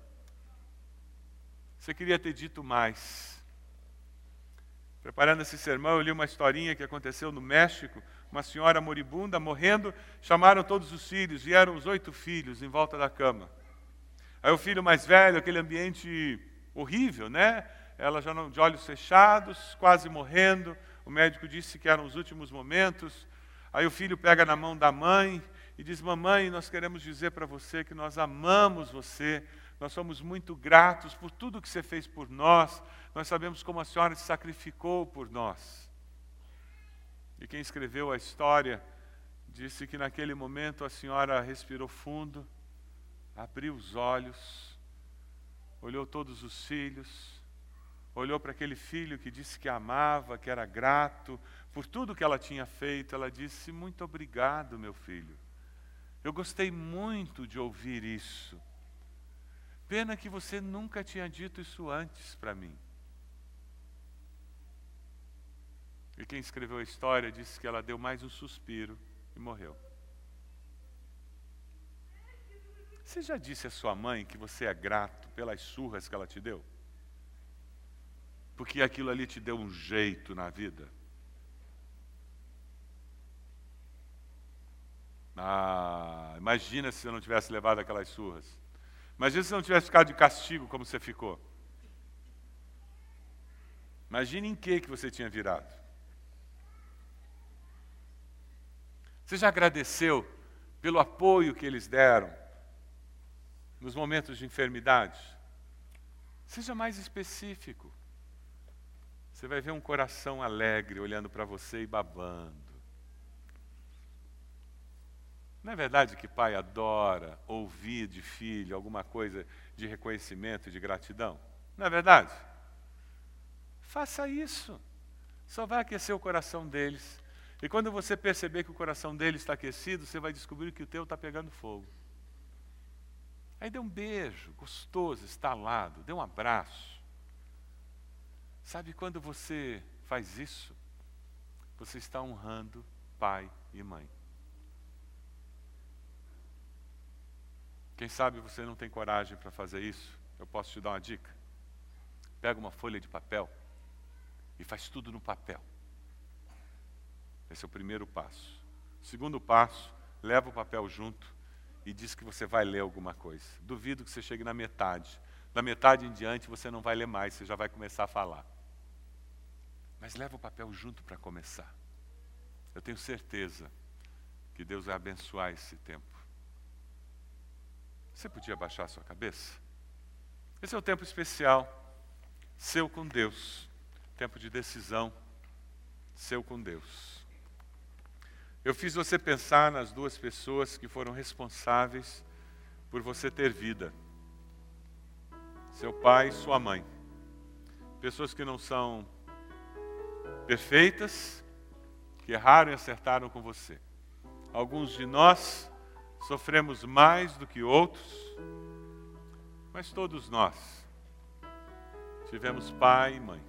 Você queria ter dito mais. Preparando esse sermão, eu li uma historinha que aconteceu no México. Uma senhora moribunda, morrendo, chamaram todos os filhos, vieram os oito filhos em volta da cama. Aí o filho mais velho, aquele ambiente horrível, né? Ela já não, de olhos fechados, quase morrendo. O médico disse que eram os últimos momentos. Aí o filho pega na mão da mãe e diz: Mamãe, nós queremos dizer para você que nós amamos você, nós somos muito gratos por tudo que você fez por nós. Nós sabemos como a senhora se sacrificou por nós. E quem escreveu a história disse que naquele momento a senhora respirou fundo, abriu os olhos, olhou todos os filhos, olhou para aquele filho que disse que amava, que era grato por tudo que ela tinha feito. Ela disse: Muito obrigado, meu filho. Eu gostei muito de ouvir isso. Pena que você nunca tinha dito isso antes para mim. E quem escreveu a história disse que ela deu mais um suspiro e morreu. Você já disse à sua mãe que você é grato pelas surras que ela te deu? Porque aquilo ali te deu um jeito na vida? Ah, imagina se eu não tivesse levado aquelas surras. Imagina se não tivesse ficado de castigo como você ficou. Imagine em que que você tinha virado. Você já agradeceu pelo apoio que eles deram nos momentos de enfermidade? Seja mais específico. Você vai ver um coração alegre olhando para você e babando. Não é verdade que pai adora ouvir de filho alguma coisa de reconhecimento e de gratidão? Não é verdade? Faça isso. Só vai aquecer o coração deles. E quando você perceber que o coração deles está aquecido, você vai descobrir que o teu está pegando fogo. Aí dê um beijo gostoso, estalado, dê um abraço. Sabe quando você faz isso? Você está honrando pai e mãe. Quem sabe você não tem coragem para fazer isso? Eu posso te dar uma dica. Pega uma folha de papel e faz tudo no papel. Esse é o primeiro passo. Segundo passo, leva o papel junto e diz que você vai ler alguma coisa. Duvido que você chegue na metade. Da metade em diante você não vai ler mais, você já vai começar a falar. Mas leva o papel junto para começar. Eu tenho certeza que Deus vai abençoar esse tempo. Você podia baixar a sua cabeça? Esse é o tempo especial, seu com Deus. Tempo de decisão, seu com Deus. Eu fiz você pensar nas duas pessoas que foram responsáveis por você ter vida: seu pai e sua mãe. Pessoas que não são perfeitas, que erraram e acertaram com você. Alguns de nós sofremos mais do que outros, mas todos nós tivemos pai e mãe.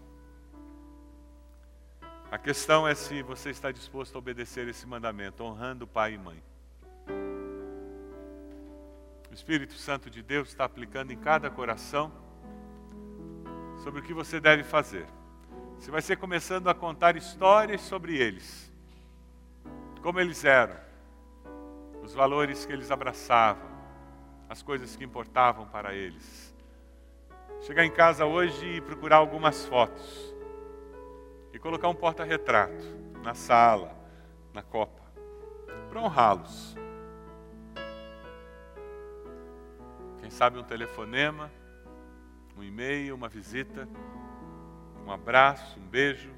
A questão é se você está disposto a obedecer esse mandamento, honrando pai e mãe. O Espírito Santo de Deus está aplicando em cada coração sobre o que você deve fazer. Você vai ser começando a contar histórias sobre eles, como eles eram, os valores que eles abraçavam, as coisas que importavam para eles. Chegar em casa hoje e procurar algumas fotos. E colocar um porta-retrato na sala, na copa, para honrá-los. Quem sabe um telefonema, um e-mail, uma visita, um abraço, um beijo,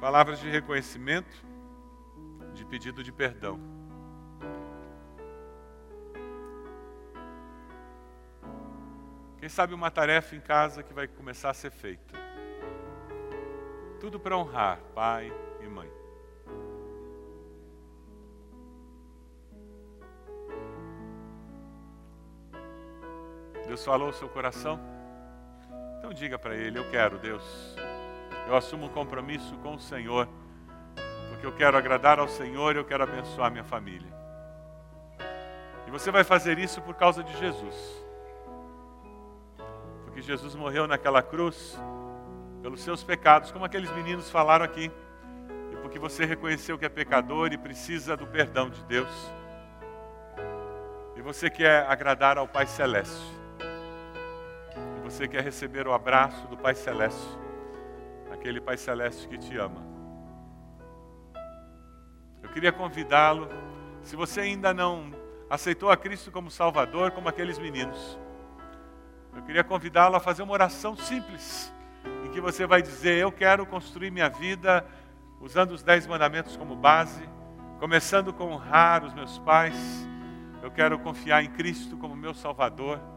palavras de reconhecimento, de pedido de perdão. Quem sabe uma tarefa em casa que vai começar a ser feita. Tudo para honrar pai e mãe. Deus falou o seu coração? Então diga para Ele: Eu quero, Deus. Eu assumo um compromisso com o Senhor, porque eu quero agradar ao Senhor e eu quero abençoar minha família. E você vai fazer isso por causa de Jesus. Porque Jesus morreu naquela cruz pelos seus pecados, como aqueles meninos falaram aqui. E porque você reconheceu que é pecador e precisa do perdão de Deus. E você quer agradar ao Pai Celeste. Você quer receber o abraço do Pai Celeste. Aquele Pai Celeste que te ama. Eu queria convidá-lo, se você ainda não aceitou a Cristo como Salvador, como aqueles meninos, eu queria convidá-lo a fazer uma oração simples, em que você vai dizer: Eu quero construir minha vida usando os Dez Mandamentos como base, começando com honrar os meus pais. Eu quero confiar em Cristo como meu Salvador.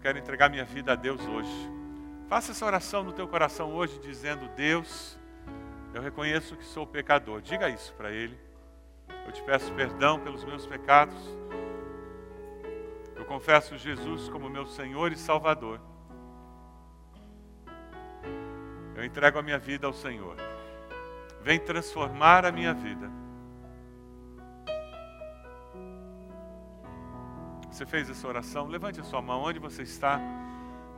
Quero entregar minha vida a Deus hoje. Faça essa oração no teu coração hoje, dizendo: Deus, eu reconheço que sou pecador. Diga isso para Ele. Eu te peço perdão pelos meus pecados. Eu confesso Jesus como meu Senhor e Salvador. Eu entrego a minha vida ao Senhor. Vem transformar a minha vida. Você fez essa oração? Levante a sua mão onde você está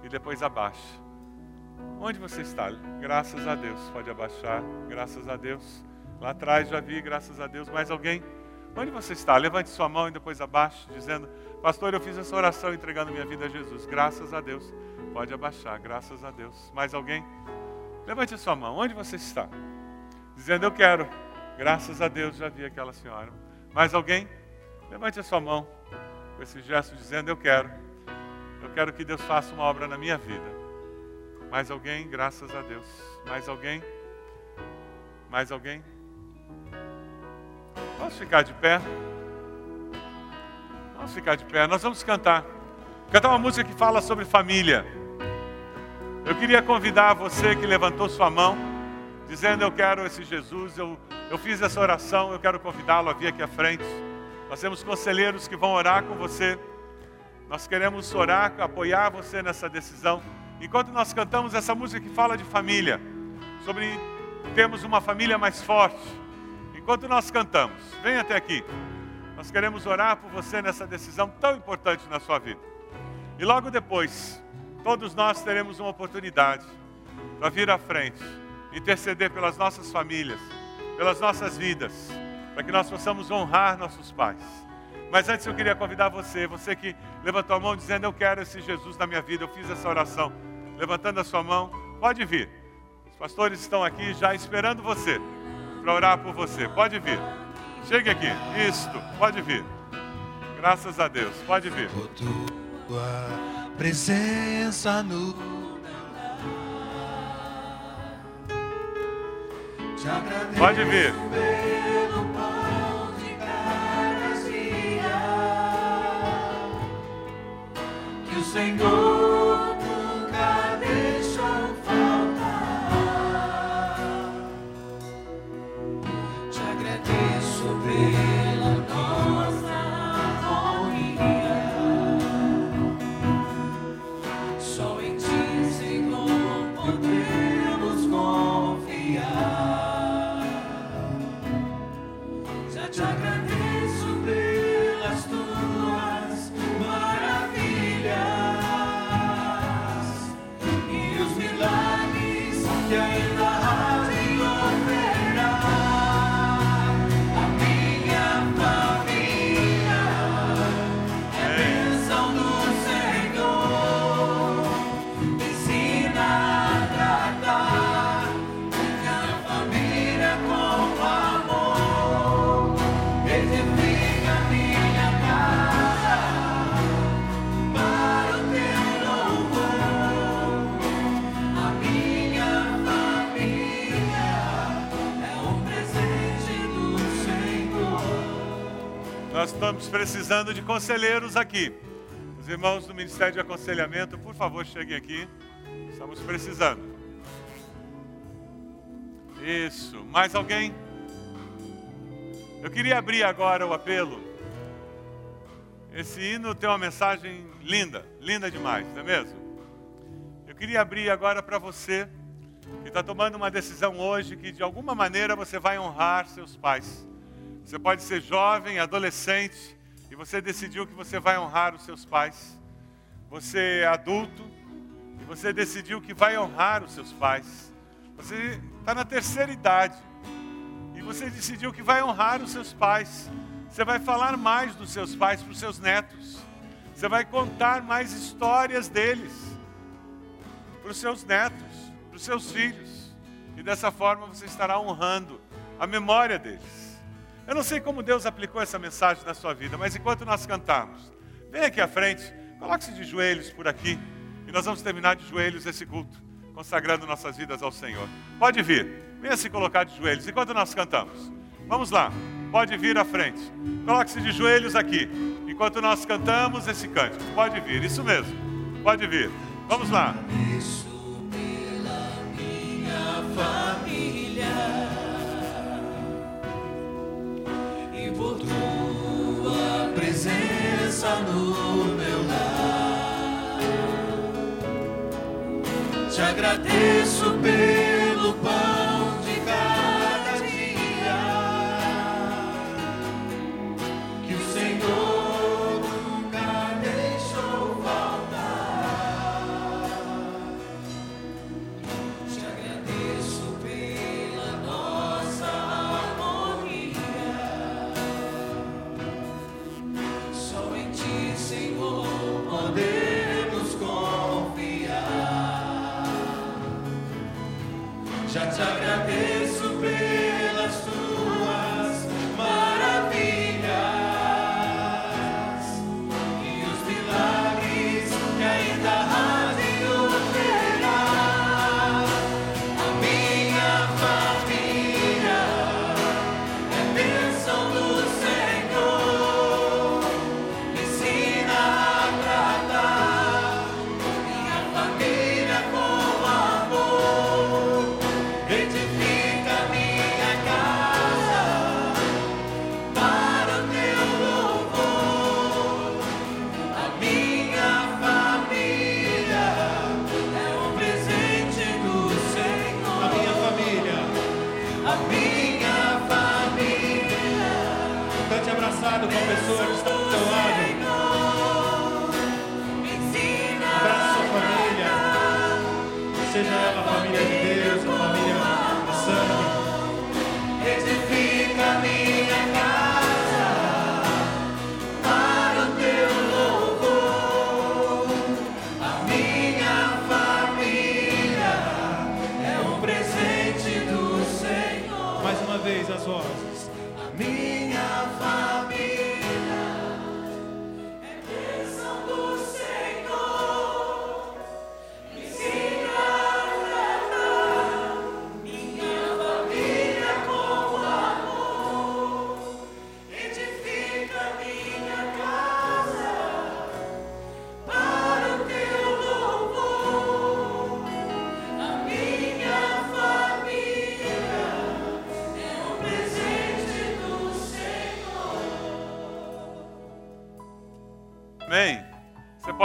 e depois abaixe. Onde você está? Graças a Deus. Pode abaixar. Graças a Deus. Lá atrás já vi, graças a Deus. Mais alguém? Onde você está? Levante sua mão e depois abaixe, dizendo: Pastor, eu fiz essa oração entregando minha vida a Jesus. Graças a Deus. Pode abaixar. Graças a Deus. Mais alguém? Levante a sua mão. Onde você está? Dizendo: Eu quero. Graças a Deus já vi aquela senhora. Mais alguém? Levante a sua mão com esse gesto dizendo: Eu quero. Eu quero que Deus faça uma obra na minha vida. Mais alguém? Graças a Deus. Mais alguém? Mais alguém? Vamos ficar de pé. Vamos ficar de pé. Nós vamos cantar. Cantar uma música que fala sobre família. Eu queria convidar você que levantou sua mão, dizendo: Eu quero esse Jesus. Eu, eu fiz essa oração. Eu quero convidá-lo a vir aqui à frente. Nós temos conselheiros que vão orar com você. Nós queremos orar, apoiar você nessa decisão. Enquanto nós cantamos essa música que fala de família, sobre termos uma família mais forte. Enquanto nós cantamos, vem até aqui. Nós queremos orar por você nessa decisão tão importante na sua vida. E logo depois, todos nós teremos uma oportunidade para vir à frente, interceder pelas nossas famílias, pelas nossas vidas, para que nós possamos honrar nossos pais. Mas antes eu queria convidar você, você que levantou a mão dizendo: Eu quero esse Jesus na minha vida, eu fiz essa oração. Levantando a sua mão, pode vir. Os pastores estão aqui já esperando você para orar por você. Pode vir. Chegue aqui. Isto, pode vir. Graças a Deus, pode vir. Tua presença no Pode vir. Que estamos precisando de conselheiros aqui. Os irmãos do Ministério de Aconselhamento, por favor, cheguem aqui. Estamos precisando. Isso. Mais alguém? Eu queria abrir agora o apelo. Esse hino tem uma mensagem linda, linda demais, não é mesmo? Eu queria abrir agora para você que está tomando uma decisão hoje que de alguma maneira você vai honrar seus pais. Você pode ser jovem, adolescente, e você decidiu que você vai honrar os seus pais. Você é adulto e você decidiu que vai honrar os seus pais. Você está na terceira idade e você decidiu que vai honrar os seus pais. Você vai falar mais dos seus pais para os seus netos. Você vai contar mais histórias deles para os seus netos, para os seus filhos. E dessa forma você estará honrando a memória deles. Eu não sei como Deus aplicou essa mensagem na sua vida, mas enquanto nós cantamos, vem aqui à frente, coloque-se de joelhos por aqui e nós vamos terminar de joelhos esse culto, consagrando nossas vidas ao Senhor. Pode vir, venha se colocar de joelhos enquanto nós cantamos. Vamos lá, pode vir à frente. Coloque-se de joelhos aqui, enquanto nós cantamos esse cântico. Pode vir, isso mesmo, pode vir. Vamos lá. Isso pela minha família tua presença no meu lar. Te agradeço pelo pão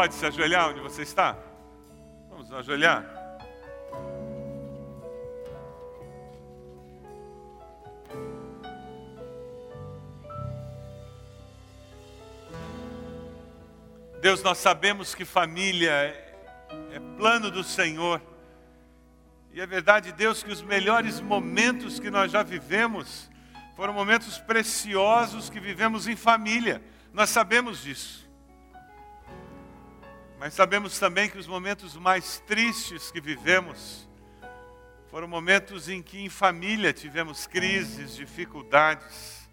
pode se ajoelhar onde você está? Vamos ajoelhar. Deus, nós sabemos que família é é plano do Senhor. E é verdade, Deus, que os melhores momentos que nós já vivemos foram momentos preciosos que vivemos em família. Nós sabemos disso. Mas sabemos também que os momentos mais tristes que vivemos foram momentos em que em família tivemos crises, dificuldades.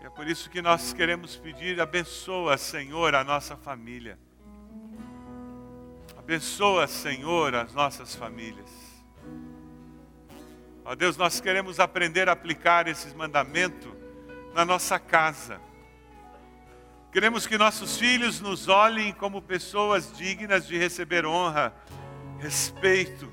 E é por isso que nós queremos pedir, abençoa, Senhor, a nossa família. Abençoa, Senhor, as nossas famílias. Ó Deus, nós queremos aprender a aplicar esses mandamentos na nossa casa. Queremos que nossos filhos nos olhem como pessoas dignas de receber honra, respeito.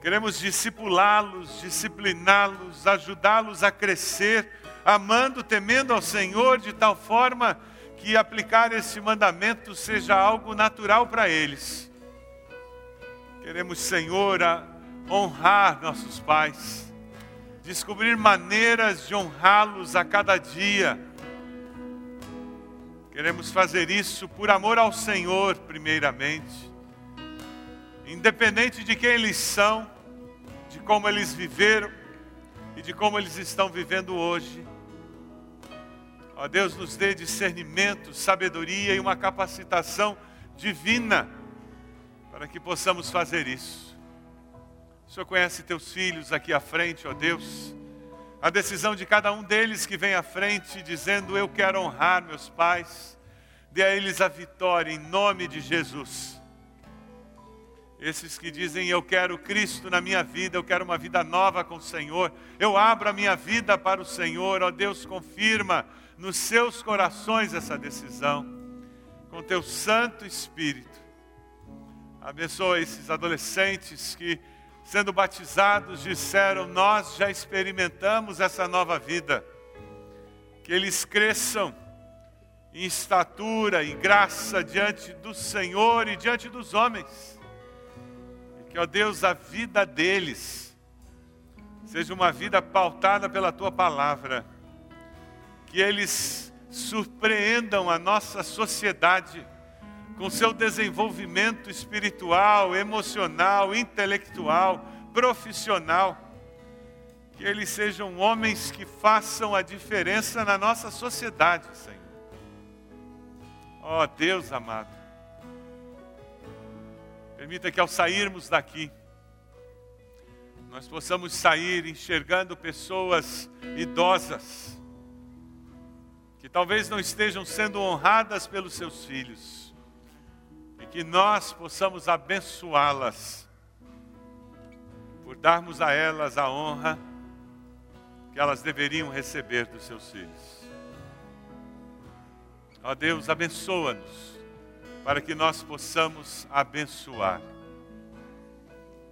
Queremos discipulá-los, discipliná-los, ajudá-los a crescer, amando, temendo ao Senhor, de tal forma que aplicar esse mandamento seja algo natural para eles. Queremos, Senhor, honrar nossos pais, descobrir maneiras de honrá-los a cada dia Queremos fazer isso por amor ao Senhor, primeiramente. Independente de quem eles são, de como eles viveram e de como eles estão vivendo hoje. Ó Deus, nos dê discernimento, sabedoria e uma capacitação divina para que possamos fazer isso. O Senhor conhece teus filhos aqui à frente, ó Deus. A decisão de cada um deles que vem à frente dizendo: Eu quero honrar meus pais. Dê a eles a vitória em nome de Jesus. Esses que dizem: Eu quero Cristo na minha vida, eu quero uma vida nova com o Senhor, eu abro a minha vida para o Senhor, ó Deus, confirma nos seus corações essa decisão, com teu Santo Espírito. Abençoa esses adolescentes que, sendo batizados, disseram: Nós já experimentamos essa nova vida. Que eles cresçam em estatura e graça diante do Senhor e diante dos homens. E que, ó Deus, a vida deles seja uma vida pautada pela tua palavra. Que eles surpreendam a nossa sociedade com seu desenvolvimento espiritual, emocional, intelectual, profissional. Que eles sejam homens que façam a diferença na nossa sociedade, Senhor. Ó oh, Deus amado, permita que ao sairmos daqui, nós possamos sair enxergando pessoas idosas, que talvez não estejam sendo honradas pelos seus filhos que nós possamos abençoá-las, por darmos a elas a honra que elas deveriam receber dos seus filhos. Ó Deus, abençoa-nos, para que nós possamos abençoar.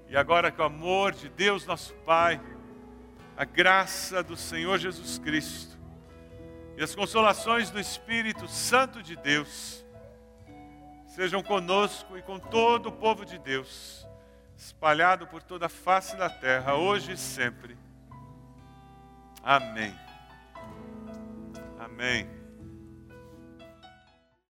E agora, que o amor de Deus, nosso Pai, a graça do Senhor Jesus Cristo e as consolações do Espírito Santo de Deus, sejam conosco e com todo o povo de Deus, espalhado por toda a face da terra, hoje e sempre. Amém. Amém.